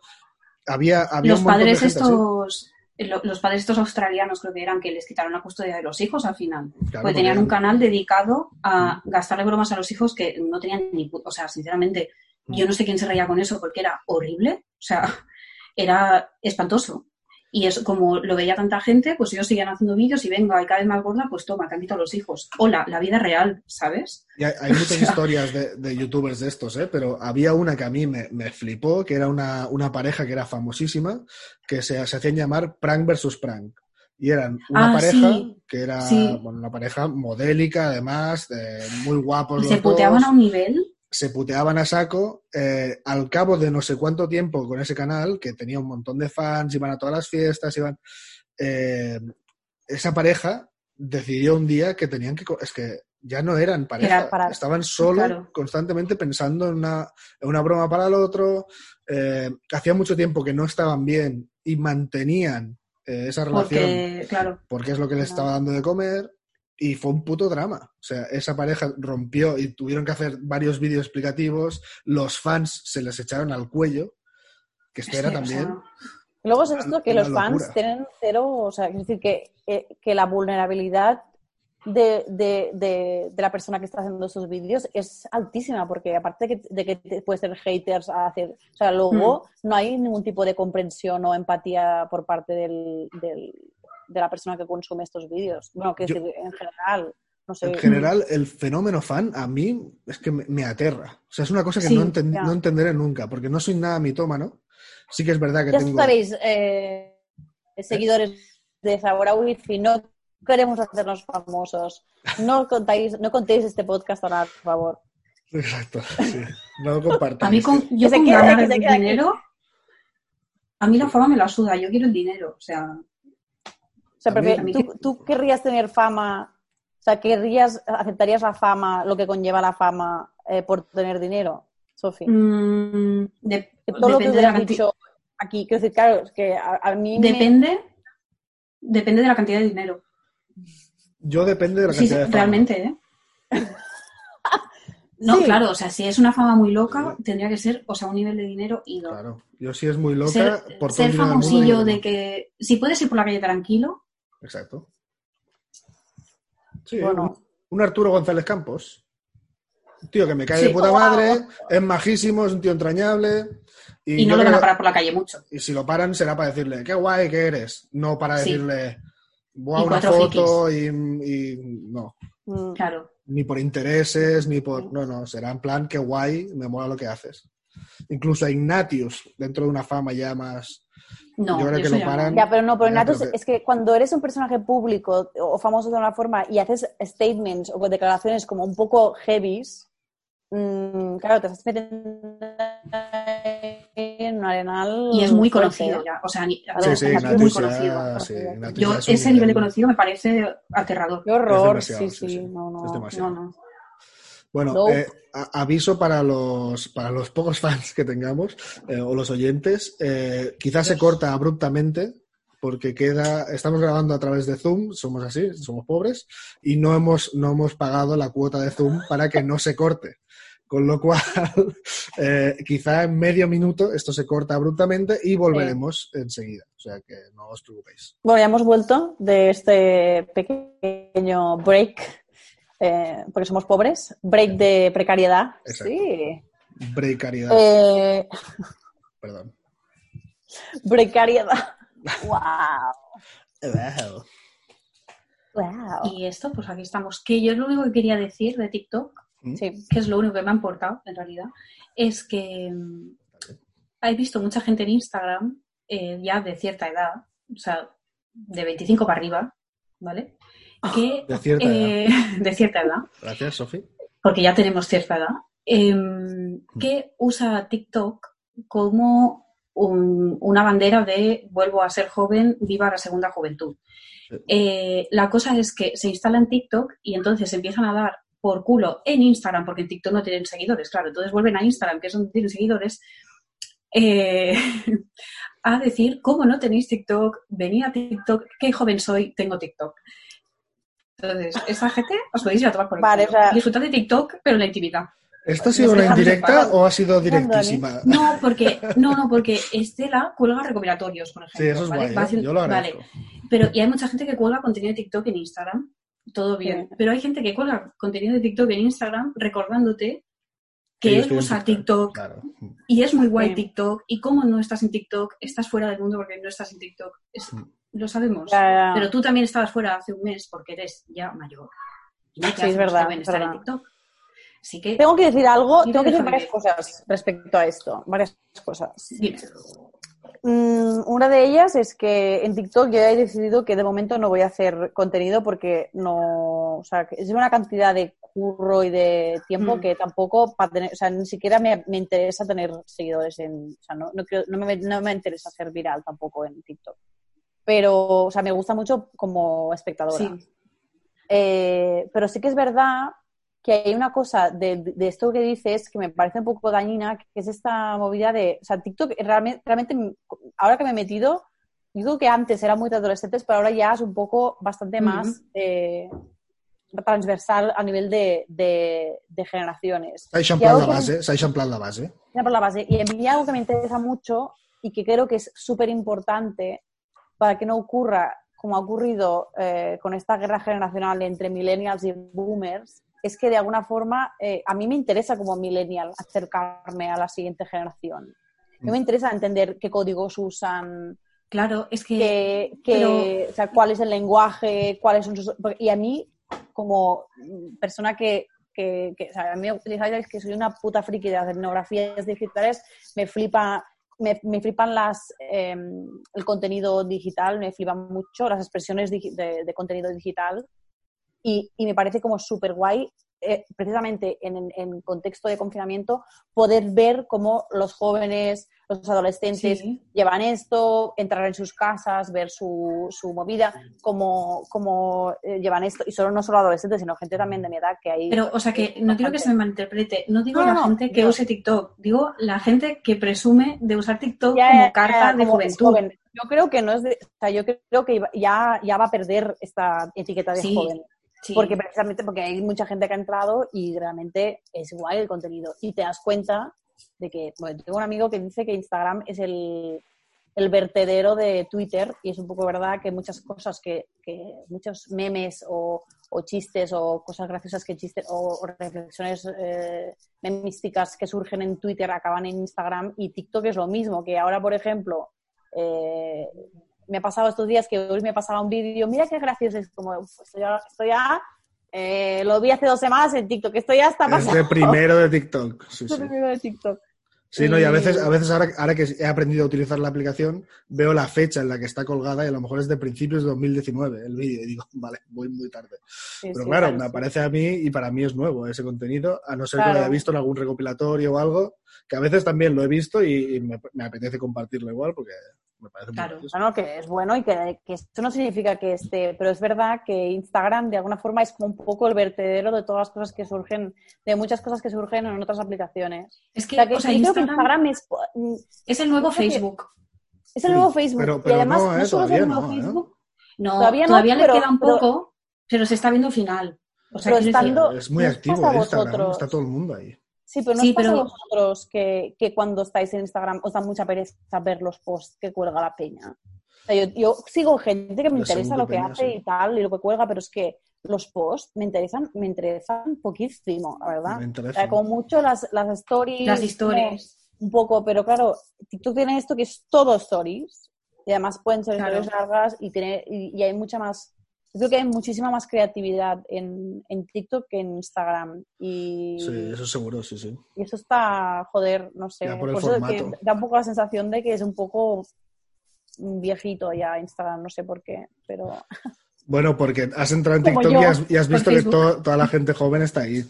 Había, había los un montón de padres gente estos, los padres estos australianos creo que eran que les quitaron la custodia de los hijos al final. Claro, porque tenían un canal dedicado a gastarle bromas a los hijos que no tenían ni o sea, sinceramente, Mm. yo no sé quién se reía con eso porque era horrible, o sea, era espantoso. Y eso, como lo veía tanta gente, pues ellos seguían haciendo vídeos y venga, y cada vez más gorda, pues toma, te han quitado los hijos. Hola, la vida real, ¿sabes? Y hay, hay muchas historias de, de youtubers de estos, ¿eh? pero había una que a mí me, me flipó, que era una, una pareja que era famosísima, que se, se hacían llamar Prank versus Prank. Y eran una Ah, pareja sí. que era Sí. bueno, una pareja modélica, además, de muy guapos. Y se los puteaban a un nivel. Se puteaban a saco. eh, al cabo de no sé cuánto tiempo con ese canal, que tenía un montón de fans, iban a todas las fiestas, iban. eh, esa pareja decidió un día que tenían que. Es que ya no eran pareja, estaban solo constantemente pensando en una, en una, broma para el otro, eh, hacía mucho tiempo que no estaban bien y mantenían esa relación porque, claro. porque es lo que les estaba dando de comer y fue un puto drama. O sea, esa pareja rompió y tuvieron que hacer varios vídeos explicativos, los fans se les echaron al cuello, que esto era también... Luego es esto que los fans tienen cero, o sea, es decir, que, eh, que la vulnerabilidad de, de, de, la persona que está haciendo esos vídeos es altísima, porque aparte de que, de que puedes tener haters a hacer, o sea, luego hmm. no hay ningún tipo de comprensión o empatía por parte del, del de la persona que consume estos vídeos. Bueno, que en general. No sé. En general, el fenómeno fan a mí es que me, aterra. O sea, es una cosa que no, no, entenderé nunca, porque no soy nada mitómano. Sí que es verdad que ya tengo... sabéis, eh, seguidores de Zabora Wifi, no queremos hacernos famosos. No contáis, no contéis este podcast ahora, por favor. Exacto, sí. No lo compartáis. A mí con, yo con ganar el dinero, a mí la fama me la suda, yo quiero el dinero, o sea... O sea, ¿tú, querrías tener fama, o sea, querrías, aceptarías la fama, lo que conlleva la fama eh, por tener dinero, Sofía? Mm, todo lo que hubieras dicho aquí, quiero decir, claro, es que a, mí Depende, depende de la cantidad de dinero. Yo depende de la cantidad de fama. realmente, ¿eh? No, claro, o sea, si es una fama muy loca, tendría que ser, o sea, un nivel de dinero y Claro, yo si es muy loca, ser, por ser famosillo de que si puedes ir por la calle tranquilo. Exacto. Sí, bueno. un, Arturo González Campos. Un tío que me cae de puta madre, es majísimo, es un tío entrañable. Y, no lo van a parar por la calle mucho. Y si lo paran será para decirle, qué guay que eres, no para decirle, voy a una foto y, no. Mm. Claro ni por intereses, ni por... No, no, será en plan que guay, me mola lo que haces. Incluso a Ignatius, dentro de una fama ya más... No, yo creo que lo paran. Ya, pero no, pero Ignatius es que cuando eres un personaje público o famoso de una forma y haces statements o declaraciones como un poco heavies, Mm, claro, te estás metiendo en un arenal. Y es muy conocido ya. O sea, es muy conocido. Yo, ese nivel de conocido me parece aterrador. Qué horror, sí, sí. No, no, Bueno, eh, aviso para los, para los pocos fans que tengamos eh, o los oyentes. Eh, quizás se corta abruptamente porque queda, estamos grabando a través de Zoom, somos así, somos pobres, y no hemos, no hemos pagado la cuota de Zoom para que no se corte. Con lo cual, eh, quizá en medio minuto esto se corta abruptamente y volveremos enseguida. O sea que no os preocupéis. Bueno, ya hemos vuelto de este pequeño break, eh, porque somos pobres. Break de precariedad. Sí. Precariedad. Eh... Perdón. Precariedad. wow. wow. Wow. Y esto, pues aquí estamos. Que yo es lo único que quería decir de TikTok ¿Mm? que es lo único que me ha importado en realidad, es que mm, he visto mucha gente en Instagram eh, ya de cierta edad, o sea, de 25 para arriba, ¿vale? Que, de, cierta edad. Eh, de cierta edad. Gracias, Sofi. Porque ya tenemos cierta edad. Mm. que usa TikTok como una bandera de vuelvo a ser joven, viva la segunda juventud. Eh, la cosa es que se instala en TikTok y entonces empiezan a dar por culo en Instagram, porque en TikTok no tienen seguidores, claro, entonces vuelven a Instagram, que es donde tienen seguidores, eh, a decir, ¿cómo no tenéis TikTok? Venía a TikTok, qué joven soy, tengo TikTok. Entonces, esa gente os podéis ir a tomar por el vale, Disfrutad de TikTok, pero en la intimidad. ¿Esto ha sido una indirecta o ha sido directísima? No, porque, no, no, porque Estela cuelga recopilatorios, por ejemplo. Sí, eso es ¿vale? ¿eh? Yo lo agradezco. Vale. Pero y hay mucha gente que cuelga contenido de TikTok en Instagram todo bien. Pero hay gente que cuelga contenido de TikTok en Instagram recordándote que él usa TikTok, y es muy guay TikTok y como no estás en TikTok, estás fuera del mundo porque no estás en TikTok. Mm. Lo sabemos. Pero tú también estabas fuera hace un mes porque eres ya mayor. sí, es verdad. estar en TikTok. Así que, tengo que decir algo, tengo que decir varias cosas respecto a esto, varias cosas. Mm, una de ellas es que en TikTok yo he decidido que de momento no voy a hacer contenido porque no, o sea, es una cantidad de curro y de tiempo mm. que tampoco para tener, o sea, ni siquiera me, interesa tener seguidores en, o sea, no, no, me, no me interesa ser viral tampoco en TikTok. Pero, o sea, me gusta mucho como espectadora. Eh, pero sí que es verdad que hay una cosa de, de, esto que dices que me parece un poco dañina, que es esta movida de, o sea, TikTok realmente, realmente ahora que me he metido, digo que antes era muy de adolescentes, pero ahora ya es un poco bastante más eh, transversal a nivel de, de, de generaciones. S'ha eixamplat la base, s'ha eixamplat la base. la base. Y a mí algo que me interesa mucho y que creo que es súper importante para que no ocurra como ha ocurrido eh, con esta guerra generacional entre millennials y boomers, es que de alguna forma eh, a mí me interesa como millennial acercarme a la siguiente generación. Me interesa entender qué códigos usan. Claro, es que... o sea, cuál es el lenguaje, cuáles son sus... Y a mí, como persona que... que, que o sea, a mí, que soy una puta friki de las etnografías digitales, me flipa me, me, flipan las, eh, el contenido digital, me flipan mucho las expresiones de, de contenido digital y, y, me parece como súper guay eh, precisamente en, en, contexto de confinamiento, poder ver cómo los jóvenes, los adolescentes sí. llevan esto, entrar en sus casas, ver su, su movida, cómo, cómo eh, llevan esto. Y solo no solo adolescentes, sino gente también de mi edad que hay. Pero, o sea, que no quiero que se me malinterprete. No digo no, la no, gente que no. use TikTok, digo la gente que presume de usar TikTok ya, como carta ya, de como juventud. Joven. Yo creo que no es de, o sea, yo creo que ya, ya va a perder esta etiqueta de sí. joven. Porque precisamente porque hay mucha gente que ha entrado y realmente es guay el contenido. Y te das cuenta de que, bueno, tengo un amigo que dice que Instagram es el, el vertedero de Twitter y es un poco verdad que muchas cosas que, que muchos memes o, o, chistes o cosas graciosas que chisten o, o reflexiones eh, memísticas que surgen en Twitter acaban en Instagram y TikTok es lo mismo, que ahora, por ejemplo, eh, me ha pasado estos días que hoy me pasaba un vídeo, mira qué gracioso, es como, estoy ya, estoy ya eh, lo vi hace dos semanas en TikTok, esto ya está pasando. Es de primero de TikTok. Sí, sí. primero de TikTok. Sí, no, y a veces, a veces ahora, ahora, que he aprendido a utilizar la aplicación, veo la fecha en la que está colgada y a lo mejor es de principios de 2019 el vídeo y digo, vale, voy muy tarde. Sí, Pero sí, claro, claro, me aparece a mí y para mí es nuevo ese contenido, a no ser claro. que lo haya visto en algún recopilatorio o algo, que a veces también lo he visto y, y me, me, apetece compartirlo igual porque me parece claro, muy bueno, que es bueno y que, que, esto no significa que esté, pero es verdad que Instagram de alguna forma es como un poco el vertedero de todas las cosas que surgen, de muchas cosas que surgen en otras aplicaciones. Es que, o sea, que o sea, Instagram, que Instagram es, es, el nuevo Facebook. Es el nuevo Facebook. Pero, pero y además, no, eh, no solo es el nuevo no, Facebook. ¿eh? No, todavía, todavía le pero, queda un poco, pero, se está viendo el final. O sea, pero estando, es muy activo Instagram, está todo el mundo ahí. Sí, pero no sí, os pasa pero... a vosotros que, que, cuando estáis en Instagram os da mucha pereza ver los posts que cuelga la peña. O sea, yo, yo, sigo gente que me interesa lo que peña, hace sí. y tal, y lo que cuelga, pero es que los posts me interesan, me interesan poquísimo, la verdad. Me o sea, como mucho las, las stories. Las historias. Un poco, pero claro, TikTok tiene esto que es todo stories. Y además pueden ser claro. historias largas y, tiene, y, y hay mucha más yo creo que hay muchísima más creatividad en, en, TikTok que en Instagram. Y, sí, eso seguro, sí, sí. Y eso está, joder, no sé. por, por eso que da un poco la sensación de que es un poco viejito ya Instagram, no sé por qué, pero... Bueno, porque has entrado en TikTok y has, y has, visto que to, toda la gente joven está ahí.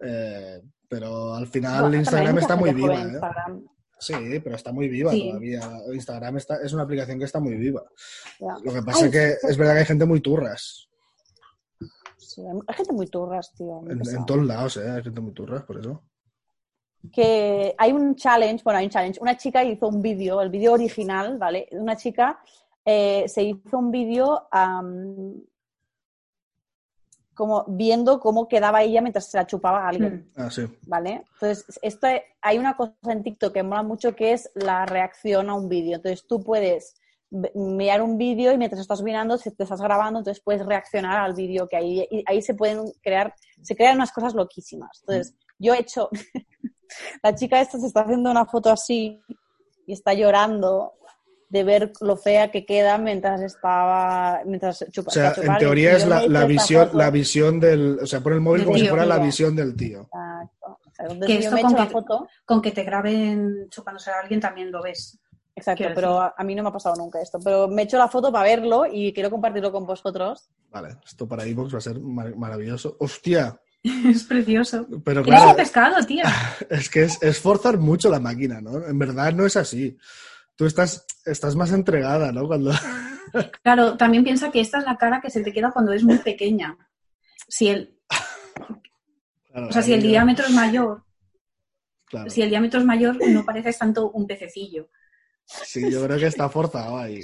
Eh, pero al final no, Instagram está muy viva. ¿eh? Sí, pero está muy viva sí. todavía. Instagram está, es una aplicación que está muy viva. Ya. Lo que pasa es que es verdad que hay gente muy turras. Sí, hay gente muy turras, tío. En, en, todos lados, ¿eh? Hay gente muy turras, por eso. Que hay un challenge, bueno, hay un challenge. Una chica hizo un vídeo, el vídeo original, ¿vale? Una chica eh, se hizo un vídeo um, como viendo cómo quedaba ella mientras se la chupaba a alguien. Ah, sí. ¿Vale? Entonces, esto hay una cosa en TikTok que mola mucho que es la reacción a un vídeo. Entonces, tú puedes mirar un vídeo y mientras estás mirando, si te estás grabando, entonces puedes reaccionar al vídeo que ahí, y ahí se pueden crear, se crean unas cosas loquísimas. Entonces, yo he hecho, la chica esta se está haciendo una foto así y está llorando de ver lo fea que queda mientras estaba mientras chupa, o sea en teoría es la, la visión la visión del o sea por el móvil como tío, si fuera tío. la visión del tío. Exacto. O sea, que esto con que, foto, con que te graben chupándose a alguien también lo ves. Exacto pero a, a, mí no me ha pasado nunca esto pero me he hecho la foto para verlo y quiero compartirlo con vosotros. Vale esto para iVoox va a ser mar maravilloso. Hostia es precioso. Pero claro, es un pescado, tío. Es que es, es forzar mucho la máquina, ¿no? En verdad no es así tú estás, estás más entregada, ¿no? Cuando... Claro, también piensa que esta es la cara que se te queda cuando es muy pequeña. Si el, Claro, o sea, si el diámetro es mayor, claro. si el diámetro es mayor, no pareces tanto un pececillo. Sí, yo creo que está forzado ahí.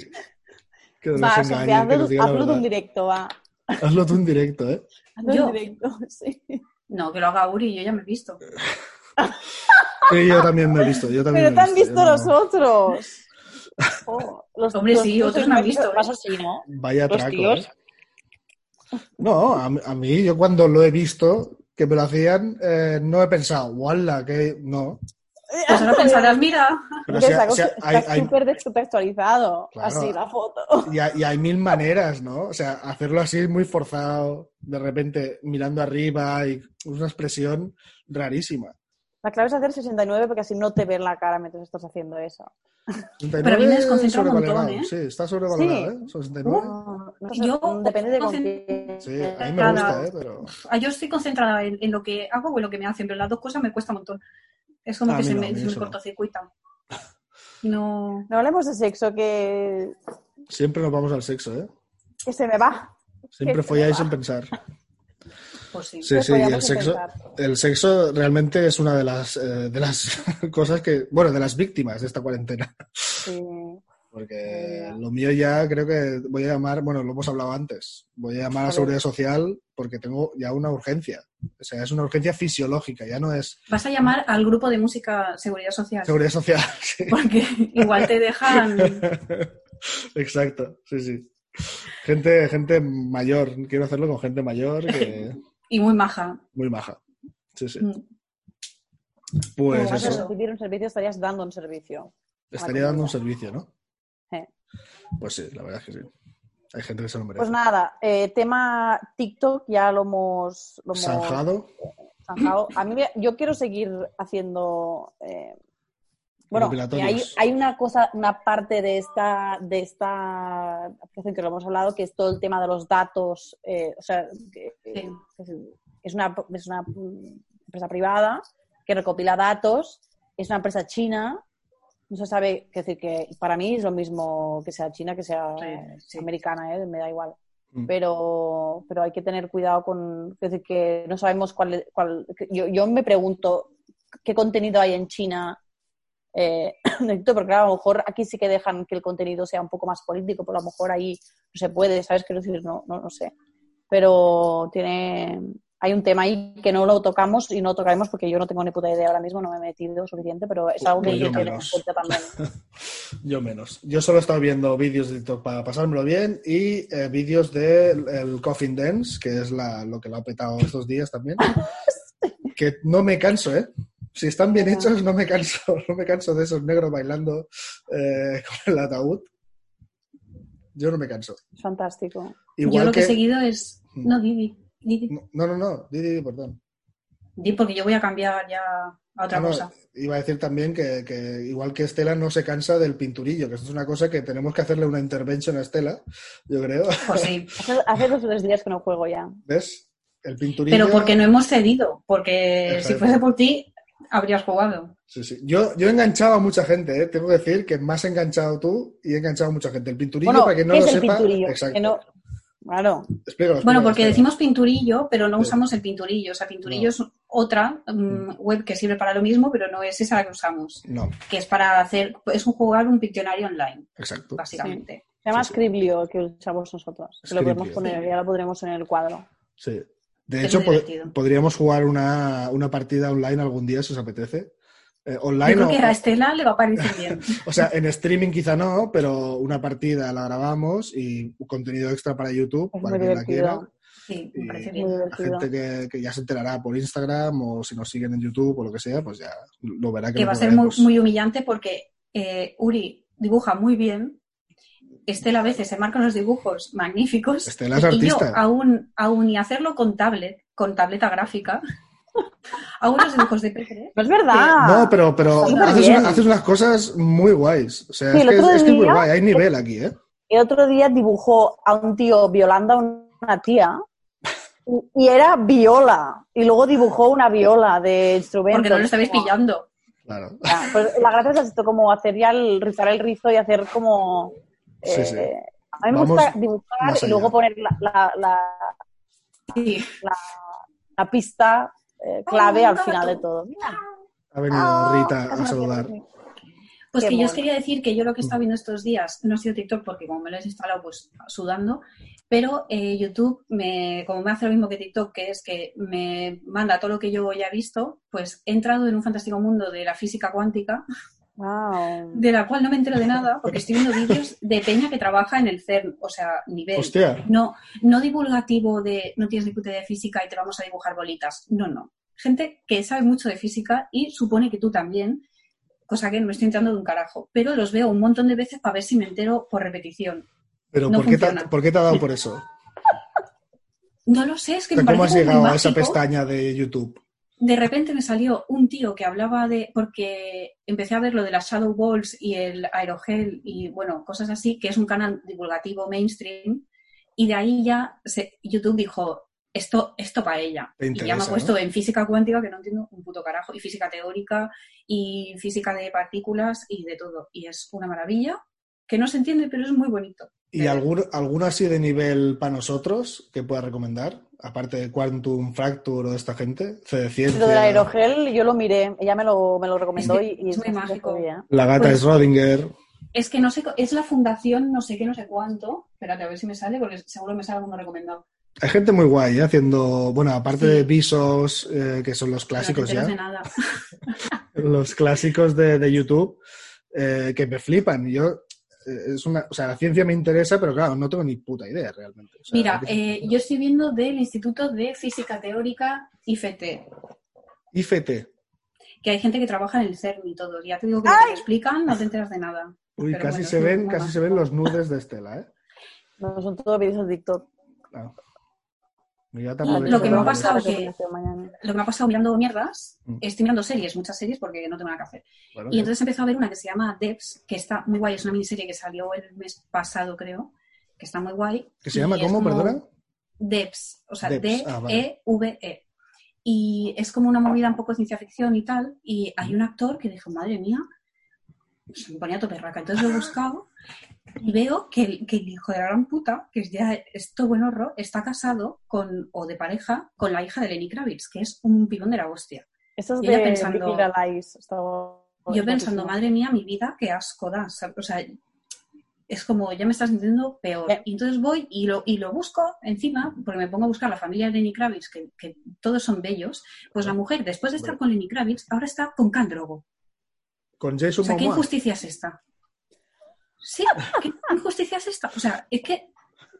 Que nos Va, engañen, Sofía, hazlo, hazlo un directo, va. Hazlo tú en directo, ¿eh? Hazlo Yo. en directo, sí. No, que lo haga Uri, yo ya me he visto. Sí, yo también me he visto. Yo también Pero me te he han visto, visto no- los otros. Oh, los, Hombre, los sí, otros es me han visto, Más ¿eh? así, ¿no? Vaya traco. ¿eh? No, a, mí- a mí, yo cuando lo he visto, que me lo hacían, eh, no he pensado, ¡wala! Que no. Pues ahora pensarás, mira, Pero si- está si- súper descontextualizado. Claro. Así la foto. y, hay, y hay mil maneras, ¿no? O sea, hacerlo así muy forzado, de repente mirando arriba y una expresión rarísima. La clave es hacer 69 porque así no te ven la cara mientras estás haciendo eso. Pero a mí me desconcentra un montón, ¿eh? Sí, está sobrevalorado, Sí. ¿eh? 69. No, no sé, Yo depende de con quién. Sí, a mí me gusta, ¿eh? Pero... Yo estoy concentrada en, en lo que hago o en lo que me hacen, pero las dos cosas me cuesta un montón. Es como A que se no, me, se cortocircuita. No. No hablemos de sexo, que, Siempre nos vamos al sexo, ¿eh? que se me va. Siempre folláis sin pensar. Pues sí. Sí, follamos el sexo, el sexo realmente es una de las, eh, de las cosas que, bueno, de las víctimas de esta cuarentena. Sí. Porque lo mío ya creo que voy a llamar, bueno, lo hemos hablado antes, voy a llamar a A. Seguridad Social porque tengo ya una urgencia. O sea, es una urgencia fisiológica, ya no es Vas a llamar al grupo de música Seguridad Social. Seguridad Social. sí. Porque igual te dejan. Exacto, sí, sí. Gente, gente mayor, quiero hacerlo con gente mayor que Y muy maja. muy maja. Sí, sí. Mm. Pues Además de eso, recibir un servicio, estarías dando un servicio. estaría dando un servicio, ¿no? Eh. Pues sí, la verdad es que sí. Hay gente que se lo merece. Pues nada, eh, tema TikTok ya lo hemos, lo hemos Zanjado. zanjado. A mí me- yo quiero seguir haciendo. eh, bueno, hay, hay una cosa, una parte de esta, de esta aplicación que lo hemos hablado, que es todo el tema de los datos. eh, o sea, que- Sí. que es una, es una empresa privada que recopila datos, es una empresa china. No se sabe, es decir, que para mí es lo mismo que sea china que sea Sí, sí. americana, ¿eh? me da igual Mm. pero, pero hay que tener cuidado con, es decir, que no sabemos cuál, cuál que yo, yo me pregunto qué contenido hay en China eh, de porque claro, a lo mejor aquí sí que dejan que el contenido sea un poco más político, pero a lo mejor ahí no se puede, ¿sabes? Quiero decir, no, no, no sé. Pero tiene, hay un tema ahí que no lo tocamos y no lo tocaremos porque yo no tengo ni puta idea ahora mismo, no me he metido suficiente, pero es algo que Pues yo que menos. cuenta también. Yo menos. Yo solo he estado viendo vídeos de TikTok para pasármelo bien y eh, vídeos del el Coffin Dance, que es la, lo que lo ha petado estos días también. que no me canso, ¿eh? Si están bien hechos, no me canso. No me canso de esos negros bailando eh, con el ataúd. Yo no me canso. Fantástico. Igual Yo lo que... que... he seguido es. Mm. No, Didi. Didi. No, no, no. Di, di, di, perdón. Di, porque yo voy a cambiar ya a otra No, no, cosa. iba a decir también que, que igual que Estela no se cansa del pinturillo, que esto es una cosa que tenemos que hacerle una intervention a Estela, yo creo. Pues sí. Hace, hace dos o tres días que no juego ya. ¿Ves? El pinturillo. Pero porque no hemos cedido. Porque si fuese por ti, habrías jugado. Sí, sí. Yo, yo he enganchado a mucha gente, ¿eh? tengo que decir que más he enganchado tú y he enganchado a mucha gente. El pinturillo, Bueno, para quien no ¿qué lo es el sepa. pinturillo? Exacto. Que no- Claro. Explícalo, Bueno, porque decimos pinturillo, pero no Sí. usamos el pinturillo. O sea, pinturillo No. es otra mm, web que sirve para lo mismo, pero no es esa la que usamos. No, Que es para hacer, es un jugar un Pictionary online, exacto. básicamente. Se llama Sí, sí. Scriblio que usamos nosotros. Que lo podemos Scriblio. poner, ya lo pondremos en el cuadro. Sí. De hecho, podríamos jugar una, una partida online algún día si os apetece. Eh, online Yo creo o- que a Estela le va a parecer bien. O sea, en streaming quizá no, pero una partida la grabamos y contenido extra para YouTube, Es para quien la quiera. Sí, me parece bien. divertido. Gente que, que ya se enterará por Instagram o si nos siguen en YouTube o lo que sea, pues ya lo verá que, Que lo va a ser muy, muy humillante porque eh, Uri dibuja muy bien. Estela a veces se marca unos dibujos magníficos. Estela es y artista. yo, aún, aún y hacerlo con tablet, con tableta gráfica, hago unos dibujos de P3. No es verdad. No, pero, pero haces, bien. una- haces unas cosas muy guays. O sea, Sí, es, que, es que es muy guay. Hay nivel aquí, ¿eh? El otro día dibujó a un tío violando a una tía y, y era viola. Y luego dibujó una viola de instrumento. Porque no lo estabais Como- pillando. Claro. Ya, pues la gracia es esto, como hacer ya el rizar el rizo y hacer como Sí, eh, sí. A mí me Vamos gusta dibujar y luego poner la, la, la, Sí. la- la pista eh, clave Oh, al final de todo. Mira. Ha venido Ah, Rita es a saludar. Pues Qué que yo os quería decir que yo lo que he estado viendo estos días no ha sido TikTok porque como me lo he instalado pues sudando, pero eh, YouTube me, como me hace lo mismo que TikTok, que es que me manda todo lo que yo ya he visto, pues he entrado en un fantástico mundo de la física cuántica, Wow. de la cual no me entero de nada porque estoy viendo vídeos de peña que trabaja en el CERN, o sea, nivel. Hostia, No, no divulgativo de no tienes ni puta idea de física y te vamos a dibujar bolitas. No, no. Gente que sabe mucho de física y supone que tú también, cosa que no me estoy entrando de un carajo. Pero los veo un montón de veces para ver si me entero por repetición. pero no ¿por, qué te. ¿por qué te ha dado por eso? No lo sé, es que me ¿Cómo has llegado a esa pestaña de YouTube? De repente me salió un tío que hablaba de, porque empecé a ver lo de las Shadow Balls y el aerogel y bueno, cosas así, que es un canal divulgativo mainstream, y de ahí ya se- YouTube dijo, esto, esto para ella. Y ya me ha puesto en física cuántica, que no entiendo un puto carajo, y física teórica, y física de partículas, y de todo. Y es una maravilla, que no se entiende, pero es muy bonito. ¿Y algún, alguno así de nivel para nosotros que puedas recomendar? Aparte de Quantum Fracture o de esta gente. Ciencia. Lo del aerogel yo lo miré, ella me lo, me lo recomendó Es que y, es muy mágico. La gata Pues- es Rodinger. Es que no sé, es la fundación no sé qué, no sé cuánto. Espérate, a ver si me sale, porque seguro me sale alguno recomendado. Hay gente muy guay ¿eh? haciendo, bueno, aparte Sí. de Visos, eh, que son los clásicos no ya, enteras de nada. los clásicos de, de YouTube, eh, que me flipan. Yo, es una, o sea, la ciencia me interesa, pero claro, no tengo ni puta idea realmente. O sea, Mira, ¿qué- eh, yo estoy viendo del Instituto de Física Teórica IFT, IFT. que hay gente que trabaja en el CERN y todo. Ya te digo que te explican no te enteras de nada. Uy, Pero casi bueno, se ven, casi se ven los nudes de Estela, ¿eh? No, son todos vídeos de TikTok. Claro. Lo que me ha pasado que-. Lo que me ha pasado mirando mierdas, Mm. estoy mirando series, muchas series, porque no tengo nada que hacer. Bueno, Y entonces empezó a ver una que se llama Devs, que está muy guay, es una miniserie que salió el mes pasado, creo, que está muy guay. ¿Que se llama cómo, como- perdona? Devs, o sea, ah, vale. D-E-V-E. Y es como una movida un poco de ciencia ficción y tal. Y hay un actor que dijo, madre mía, se me ponía tope raca. Entonces lo he buscado y veo que el, que el hijo de la gran puta, que es ya esto buen horror, está casado con, o de pareja, con la hija de Lenny Kravitz, que es un pibón de la hostia. Esto es Y ella de pensando- Lies. Yo pensando, madre mía, mi vida, qué asco da. O sea, es como, ya me estás sintiendo peor. Eh. Y entonces voy y lo, y lo busco encima, porque me pongo a buscar la familia de Lenny Kravitz, que, que todos son bellos. Pues la mujer, después de estar con Lenny Kravitz, ahora está con Khal O sea, ¿qué injusticia es esta? Sí, ¿qué injusticia es esta? O sea, es que,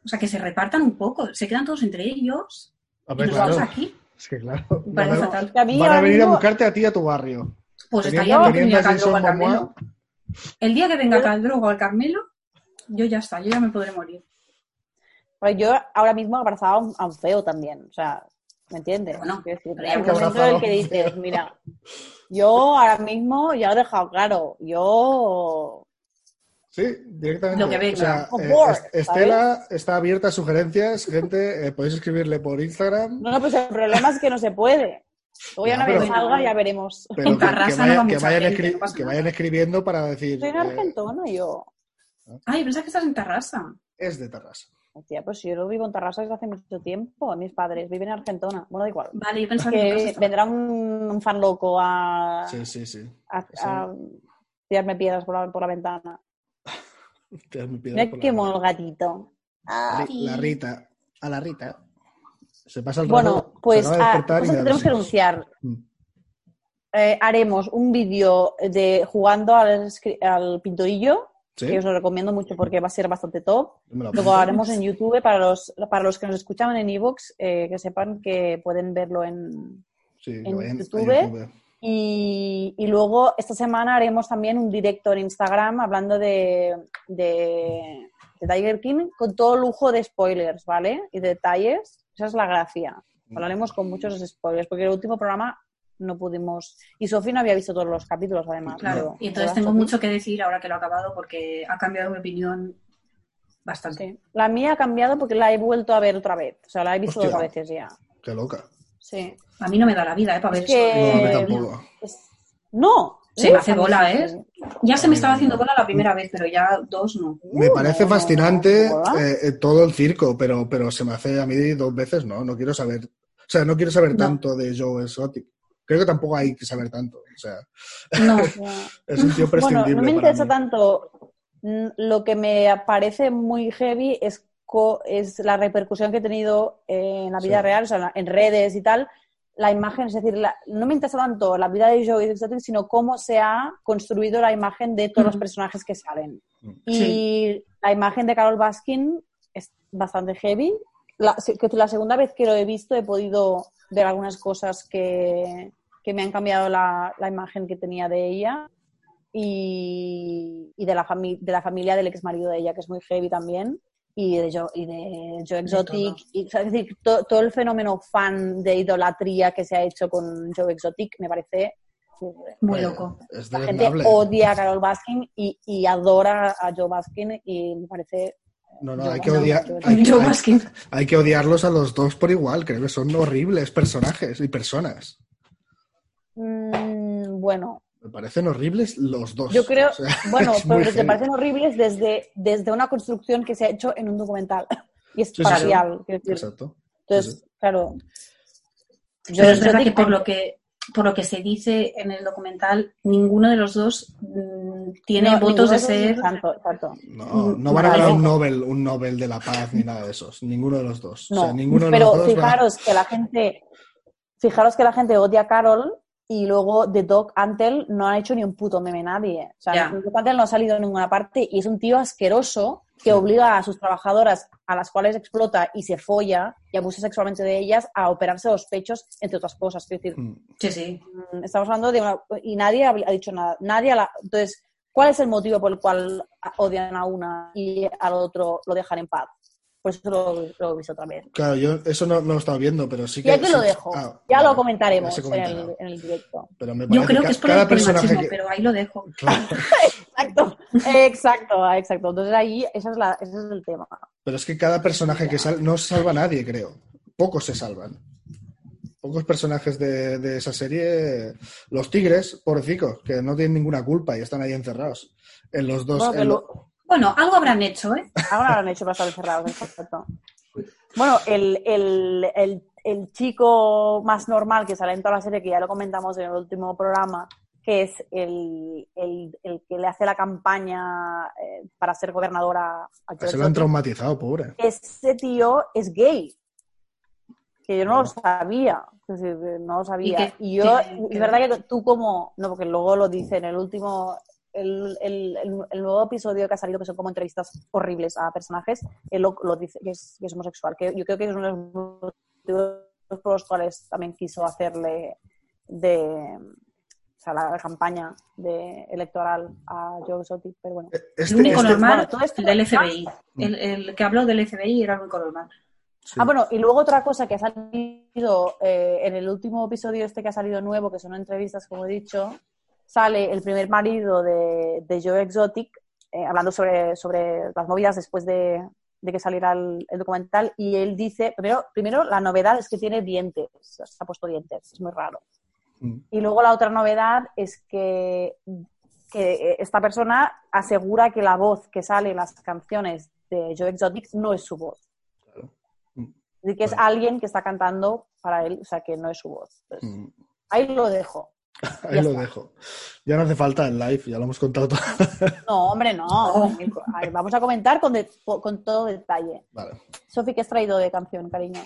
o sea, que se repartan un poco, se quedan todos entre ellos y nos claro. vamos aquí. Es que claro. Me Van a, fatal. A van a venir a buscarte a ti a tu barrio. Pues estaría bien que teniendo viniera a Khal Drogo al Carmelo. El día que venga Khal Drogo al Carmelo, yo ya está, yo ya me podré morir. Pero yo ahora mismo abrazaba a un, a un feo también, o sea, ¿me entiendes? Bueno, el que a dices, mira, yo ahora mismo ya lo he dejado claro, yo... Sí, directamente. Lo que venga. O sea, eh, board, Estela está abierta a sugerencias, gente. eh, podéis escribirle por Instagram. No, no, pues el problema es que no se puede. Ya Ya, una vez salga ya veremos. Pero En que, no que vayan, gente, no que vayan escribiendo para decir. Soy en eh, Argentona yo. Ay, pensaba que estás en Tarrasa. es de Tarrasa. Hostia, pues yo no vivo en Tarrasa desde hace mucho tiempo. Mis padres viven en Argentona. Bueno, da igual. Vale, yo pensaba que, vendrá un, un fan loco a, Sí, sí, sí. a, a tirarme piedras por la, por la ventana. Te das mi piedra Mira por qué la- mono el gatito. La, Ri- la Rita. A la Rita. Se pasa el Bueno, rato, pues se acaba de ah, me da tenemos que anunciar. Mm. Eh, haremos un vídeo de jugando al, al pintorillo, ¿Sí? que os lo recomiendo mucho porque va a ser bastante top. Luego haremos en YouTube para los, para los que nos escuchan en Evox, eh, que sepan que pueden verlo en... Sí, que en vayan a YouTube. Y, y luego esta semana haremos también un directo en Instagram hablando de, de, de Tiger King con todo lujo de spoilers, ¿vale? Y de detalles. Esa es la gracia. Hablaremos con muchos spoilers, porque el último programa no pudimos... Y Sofía no había visto todos los capítulos, además. Claro, y entonces ¿Verdad, tengo mucho que decir ahora que lo he acabado porque ha cambiado mi opinión bastante. Sí. La mía ha cambiado porque la he vuelto a ver otra vez. O sea, la he visto Hostia. dos veces ya. Qué loca. Sí. A mí no me da la vida, ¿eh? Para Es ver que- No, tampoco. No, Se me hace bola, ¿eh? Ya se me estaba haciendo bola la primera vez, pero ya dos no. Me parece no, fascinante eh, eh, todo el circo, pero, pero se me hace a mí dos veces, no, no quiero saber. O sea, no quiero saber No. tanto de Joe Exotic. Creo que tampoco hay que saber tanto. O sea, No, es un tío Bueno, prescindible. no me interesa tanto. Mm, Lo que me parece muy heavy es, co- es la repercusión que ha tenido en la vida Sí. real, o sea, en redes y tal, la imagen, es decir, la- no me interesa tanto la vida de Joey Exotic, sino cómo se ha construido la imagen de todos los personajes que salen. Mm. Y la imagen de Carol Baskin es bastante heavy. La, que la segunda vez que lo he visto he podido ver algunas cosas que, que me han cambiado la, la imagen que tenía de ella y, y de, la fami- de la familia del ex marido de ella, que es muy heavy también, y de Joe, y de Joe Exotic. Y, o sea, es decir, to- todo el fenómeno fan de idolatría que se ha hecho con Joe Exotic me parece... muy Eh, loco. La gente odia a Carol Baskin y, y adora a Joe Baskin y me parece... No, no, Yo- hay que odiar. yo- Hay, hay- hay que odiarlos a los dos por igual. Creo que son horribles personajes y personas. mm, bueno, Me parecen horribles los dos. yo creo... O sea, bueno, pero te heavy. parecen horribles desde, desde una construcción que se ha hecho en un documental. Y es sí, parcial. Exacto. Entonces, Sí, claro... Pero es verdad que por lo que por lo que se dice en el documental, ninguno de los dos mm, tiene No, votos de ser. Exacto. No, no van a ganar un Nobel, un Nobel de la Paz ni nada de esos. Ninguno de los dos. O No, sea, ninguno de pero los dos va- fijaros que la gente, fijaros que la gente odia a Carol y luego de Doc Antle no ha hecho ni un puto meme nadie. O sea. Doc Antle no ha salido en ninguna parte y es un tío asqueroso que obliga a sus trabajadoras a las cuales explota y se folla y abusa sexualmente de ellas a operarse los pechos, entre otras cosas. Es decir, Mm. Sí, sí. mm, estamos hablando de una... Y nadie ha, dicho nada. Nadie la- Entonces, ¿cuál es el motivo por el cual odian a una y al otro lo dejan en paz? Por eso lo, lo he visto otra vez. Claro, yo eso no, no lo he estado viendo, pero sí Y que. aquí sí- lo dejo. ah, ya vale, lo comentaremos ya en el, en el directo. Pero me Yo parece creo ca- que es por cada el, personaje machismo, que- pero ahí lo dejo. Claro, Exacto, exacto, exacto. Entonces ahí, esa es la, ese es el tema. pero es que cada personaje que sale no salva a nadie, creo. Pocos se salvan. Pocos personajes de, de esa serie. Los tigres, pobrecicos, que no tienen ninguna culpa y están ahí encerrados. En los dos. Bueno, que en lo- lo- Bueno, algo habrán hecho, ¿eh? Lo han hecho para estar encerrados, exacto. Bueno, el, el, el, el chico más normal que sale en toda la serie, que ya lo comentamos en el último programa, que es el, el, el que le hace la campaña eh, para ser gobernadora a se lo han traumatizado, pobre. Ese tío es gay. Que yo no lo sabía. Es decir, no lo sabía. Y, yo, es verdad que tú como, no, porque luego lo dice en el último, el, el, el, el nuevo episodio que ha salido, que son como entrevistas horribles a personajes, él lo, lo dice, que es, que es homosexual. Que yo creo que es uno de los motivos por los cuales también quiso hacerle de o sea, la, campaña de, electoral a Joe Exotic, pero bueno. Este, El único este- normal, bueno, todo esto- el del FBI. El, el que habló del FBI era el único normal. Sí. Ah, bueno, y luego otra cosa que ha salido eh, en el último episodio este que ha salido nuevo, que son entrevistas, como he dicho, sale el primer marido de, de Joe Exotic, eh, hablando sobre, sobre las movidas después de, de que saliera el, el documental, y él dice, primero, primero la novedad es que tiene dientes, se ha puesto dientes, es muy raro. Mm. Y luego la otra novedad es que, que esta persona asegura que la voz que sale en las canciones de Joe Exotic no es su voz. De que es alguien que está cantando para él, o sea, que no es su voz. Mm. ahí lo dejo. Ahí lo está. dejo. Ya no hace falta el live, ya lo hemos contado todo. No, hombre, no. Vamos a comentar con, de- con todo detalle. vale. Sofi, ¿qué has traído de canción, cariño?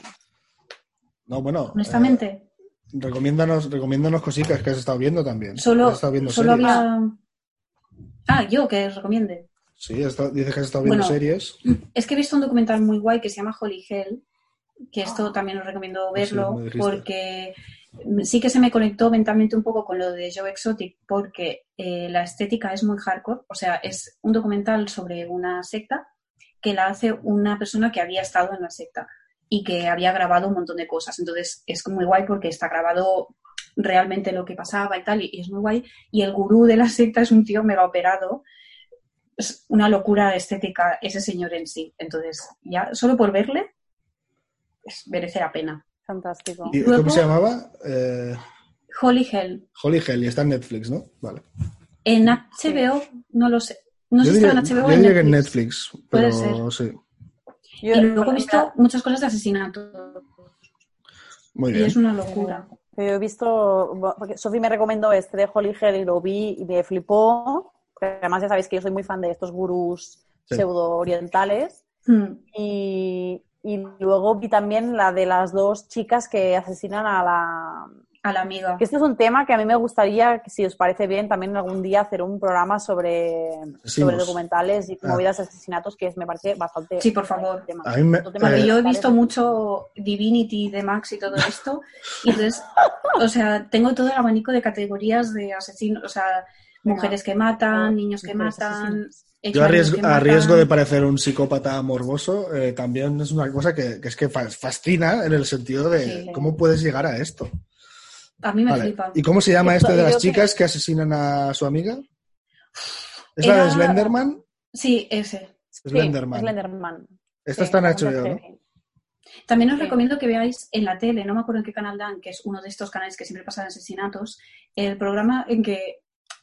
No, bueno. Honestamente, eh, recomiéndanos, recomiéndanos cositas que has estado viendo también. solo, Has estado viendo solo había. Ah, yo que recomiende. Sí, estado- dices que has estado viendo Bueno. series. Es que he visto un documental muy guay que se llama Holy Hell, que esto también os recomiendo sí, verlo, porque sí que se me conectó mentalmente un poco con lo de Joe Exotic, porque eh, la estética es muy hardcore, o sea, es un documental sobre una secta que la hace una persona que había estado en la secta y que había grabado un montón de cosas. Entonces es muy guay porque está grabado realmente lo que pasaba y tal, y, y es muy guay. Y el gurú de la secta es un tío mega operado. Es una locura estética ese señor en sí. Entonces, ya solo por verle, es- merece la pena. Fantástico. ¿Y Luego- ¿Cómo se llamaba? Eh, Holy Hell. Holy Hell y está en Netflix, ¿no? Vale. En HBO, no lo sé. No sé si estaba en HBO o yo en diría que en Netflix. Netflix, Puede pero sí. Yo- Y luego he visto muchas cosas de asesinato. Muy Y bien. es una locura. Yo he visto, porque Sofi me recomendó este de Holly Hell y lo vi y me flipó. porque Además, ya sabéis que yo soy muy fan de estos gurús Sí. pseudo-orientales. Hmm. Y, y luego vi también la de las dos chicas que asesinan a la... A la amiga. Que este es un tema que a mí me gustaría, si os parece bien, también algún día hacer un programa sobre, sobre documentales y Ah. movidas de asesinatos, que es- me parece bastante... Sí, por favor. tema. A mí me- Otro tema eh, yo he parece- visto mucho Divinity de Max y todo esto, y entonces, o sea, tengo todo el abanico de categorías de asesinos, o sea, mujeres que matan, niños que matan. Yo a riesgo, a de parecer un psicópata morboso, eh, también es una cosa que, que es que fa- fascina en el sentido de Sí. cómo puedes llegar a esto. A mí me Vale. flipa. ¿Y cómo se llama Esto- este de las chicas que asesinan a su amiga? ¿Es la de Slenderman? Sí, ese. Sí, Slenderman. Slenderman. Esta Sí, está en HBO, ¿no? También os recomiendo que veáis en la tele, no me acuerdo en qué canal dan, que es uno de estos canales que siempre pasan asesinatos, el programa en que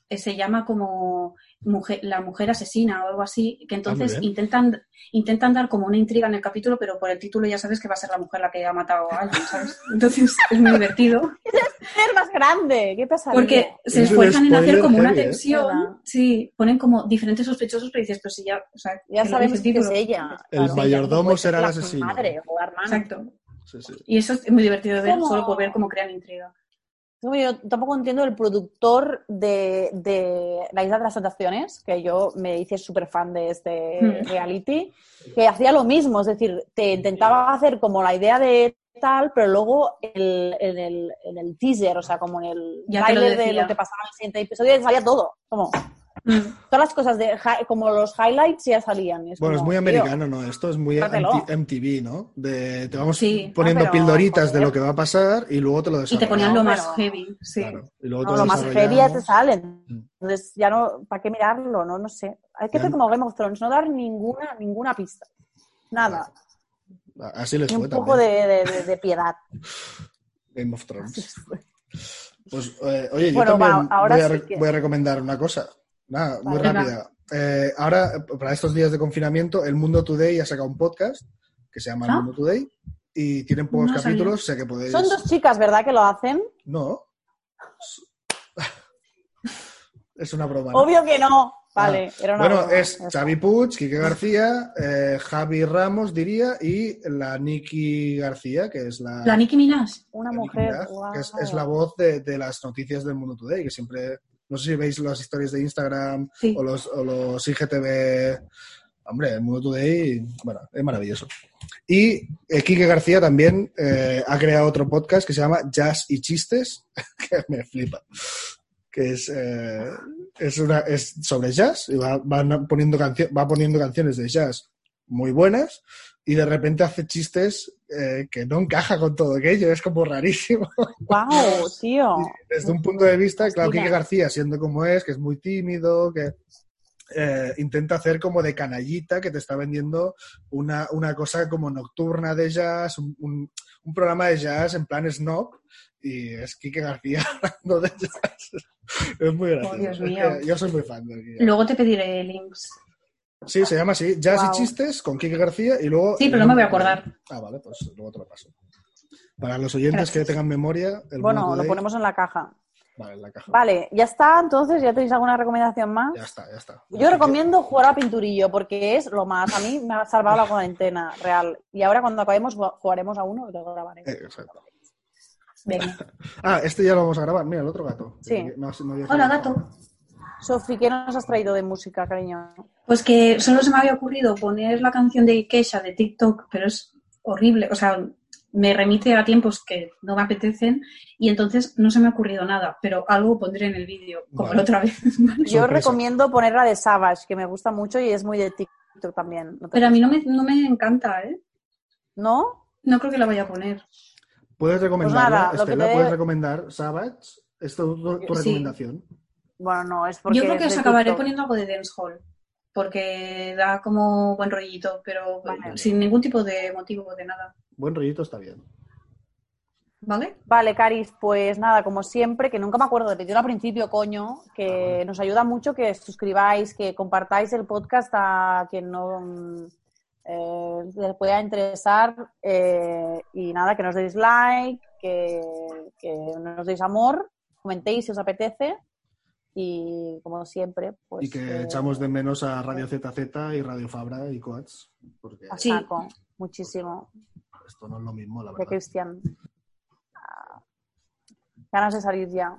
eh, se llama como mujer, La mujer asesina o algo así, que entonces Ah, bien. intentan, intentan dar como una intriga en el capítulo, pero por el título ya sabes que va a ser la mujer la que ha matado a alguien, ¿sabes? Entonces es muy divertido. Es más grande, ¿qué pasa? Porque se Es esfuerzan en hacer como una heavy, ¿eh? tensión. ¿Verdad? Sí, ponen como diferentes sospechosos, pero dices, pues si ya, o sea, Ya sabemos que es ella. El Claro. mayordomo Puede ser será el la asesino. Madre o la hermana. Exacto. Sí, sí. Y eso es muy divertido de ver, ¿Cómo? solo por ver cómo crean intriga. Yo tampoco entiendo el productor de, de La Isla de las Tentaciones, que yo me hice súper fan de este Hmm. reality, que hacía lo mismo, es decir, te intentaba hacer como la idea de tal, pero luego el- en, el, en el teaser, o sea, como en el Ya te lo trailer de lo que pasaba en el siguiente episodio, salía todo. Como. Todas las cosas, de, como los highlights ya salían. es Bueno, es como, muy tío, americano, ¿no? Esto es muy MTV, ¿no? De, te vamos Sí. poniendo Ah, pero, pildoritas de lo que va a pasar y luego te lo Y te desarrollan. ponían lo No, más heavy, sí. Claro. Y luego No, te lo más heavy ya te salen. Mm. Entonces ya no, ¿para qué mirarlo? No, no sé. Hay que Ya. hacer como Game of Thrones, no dar ninguna, ninguna pista. Nada. Así les fue un poco de, de- de- piedad. Game of Thrones. Pues, eh, oye, yo Bueno, también va, ahora voy, a sí que- voy a recomendar una cosa. Nada, muy Vale. rápida. Eh, ahora, para estos días de confinamiento, el Mundo Today ha sacado un podcast que se llama El ¿Ah? Mundo Today y tienen pocos No capítulos, sé que podéis... Son dos chicas, ¿verdad? Que lo hacen. No. es una broma. ¿no? Obvio que no. Vale, era una Bueno, broma. es Xavi Puig, Quique García, eh, Javi Ramos, diría, y la Nikki García, que es la... La Nicki Minaj. Una la mujer. Minaj, que es, es la voz de, de las noticias del Mundo Today, que siempre... No sé si veis las historias de Instagram Sí. o los, o los IGTV. Hombre, el Mundo Today, bueno, es maravilloso. Y eh, Quique García también eh, ha creado otro podcast que se llama Jazz y Chistes, que me flipa. Que es, eh, es, una, es sobre jazz y va, van poniendo cancio- va poniendo canciones de jazz muy buenas y de repente hace chistes eh, que no encaja con todo aquello, es como rarísimo. Guau, tío. Desde un punto de vista, claro, Fascina. Quique García, siendo como es, que es muy tímido, que eh, intenta hacer como de canallita, que te está vendiendo una, una cosa como nocturna de jazz, un, un- un programa de jazz en plan snob, y es Quique García hablando de jazz. Es muy gracioso. Oh, Dios Es mío. que yo soy muy fan de. Luego te pediré links. Sí, se llama así, Jazz Wow. y Chistes con Quique García y luego... Sí, pero no me voy a acordar. Ah, vale, pues luego te lo paso. Para los oyentes Gracias. que tengan memoria, el Bueno, lo ponemos en la caja. Vale, en la caja. Vale, ya está. Entonces, ¿ya tenéis alguna recomendación más? Ya está, ya está. Yo recomiendo jugar a Pinturillo porque es lo más. A mí me ha salvado la cuarentena real. Y ahora cuando acabemos ju- jugaremos a uno y lo grabaré. Eh, exacto. Venga. Ah, este ya lo vamos a grabar. Mira, el otro gato. Sí. No- Hola, gato. Sofi, ¿qué nos has traído de música, cariño? Pues que solo se me había ocurrido poner la canción de Kesha de TikTok, pero es horrible. O sea, me remite a tiempos que no me apetecen y entonces no se me ha ocurrido nada, pero algo pondré en el vídeo, como Vale. la otra vez. Yo Sorpresa. recomiendo poner la de Savage, que me gusta mucho y es muy de TikTok también. ¿No te pero a mí no me, no me encanta, ¿eh? ¿No? No creo que la vaya a poner. ¿Puedes recomendarla, nada, lo que Estela? te- ¿Puedes recomendar Savage? ¿Es tu, tu- tu Sí. recomendación? Bueno, no, es porque. Yo creo que os acabaré TikTok. poniendo algo de dancehall, porque da como buen rollito, pero Vale. sin ningún tipo de motivo de nada. Buen rollito está bien. ¿Vale? Vale, Caris, pues nada, como siempre, que nunca me acuerdo de pedirlo al principio, coño, que nos ayuda mucho que suscribáis, que compartáis el podcast a quien no mm, eh, les pueda interesar eh, y nada, que nos deis like, que, que nos deis amor, comentéis si os apetece y como siempre, pues... y que eh, echamos de menos a Radio ZZ y Radio Fabra y Coats, porque a Sí. saco, muchísimo, esto no es lo mismo, la de verdad. Cristian. Ah, Ganas de salir ya.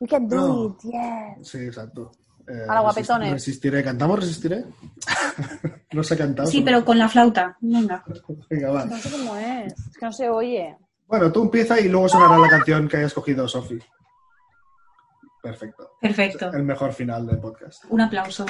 We can do No. it, yes. Sí, exacto. Eh, Hola, resist- guapetones. Resistiré. ¿Cantamos Resistiré? no se ha cantado. Sí, pero con la flauta. Venga. Venga, va. No sé cómo es, es que no se oye. Bueno, tú empieza y luego sonará la canción que haya escogido Sofi. Perfecto. Perfecto. El mejor final del podcast. Un aplauso.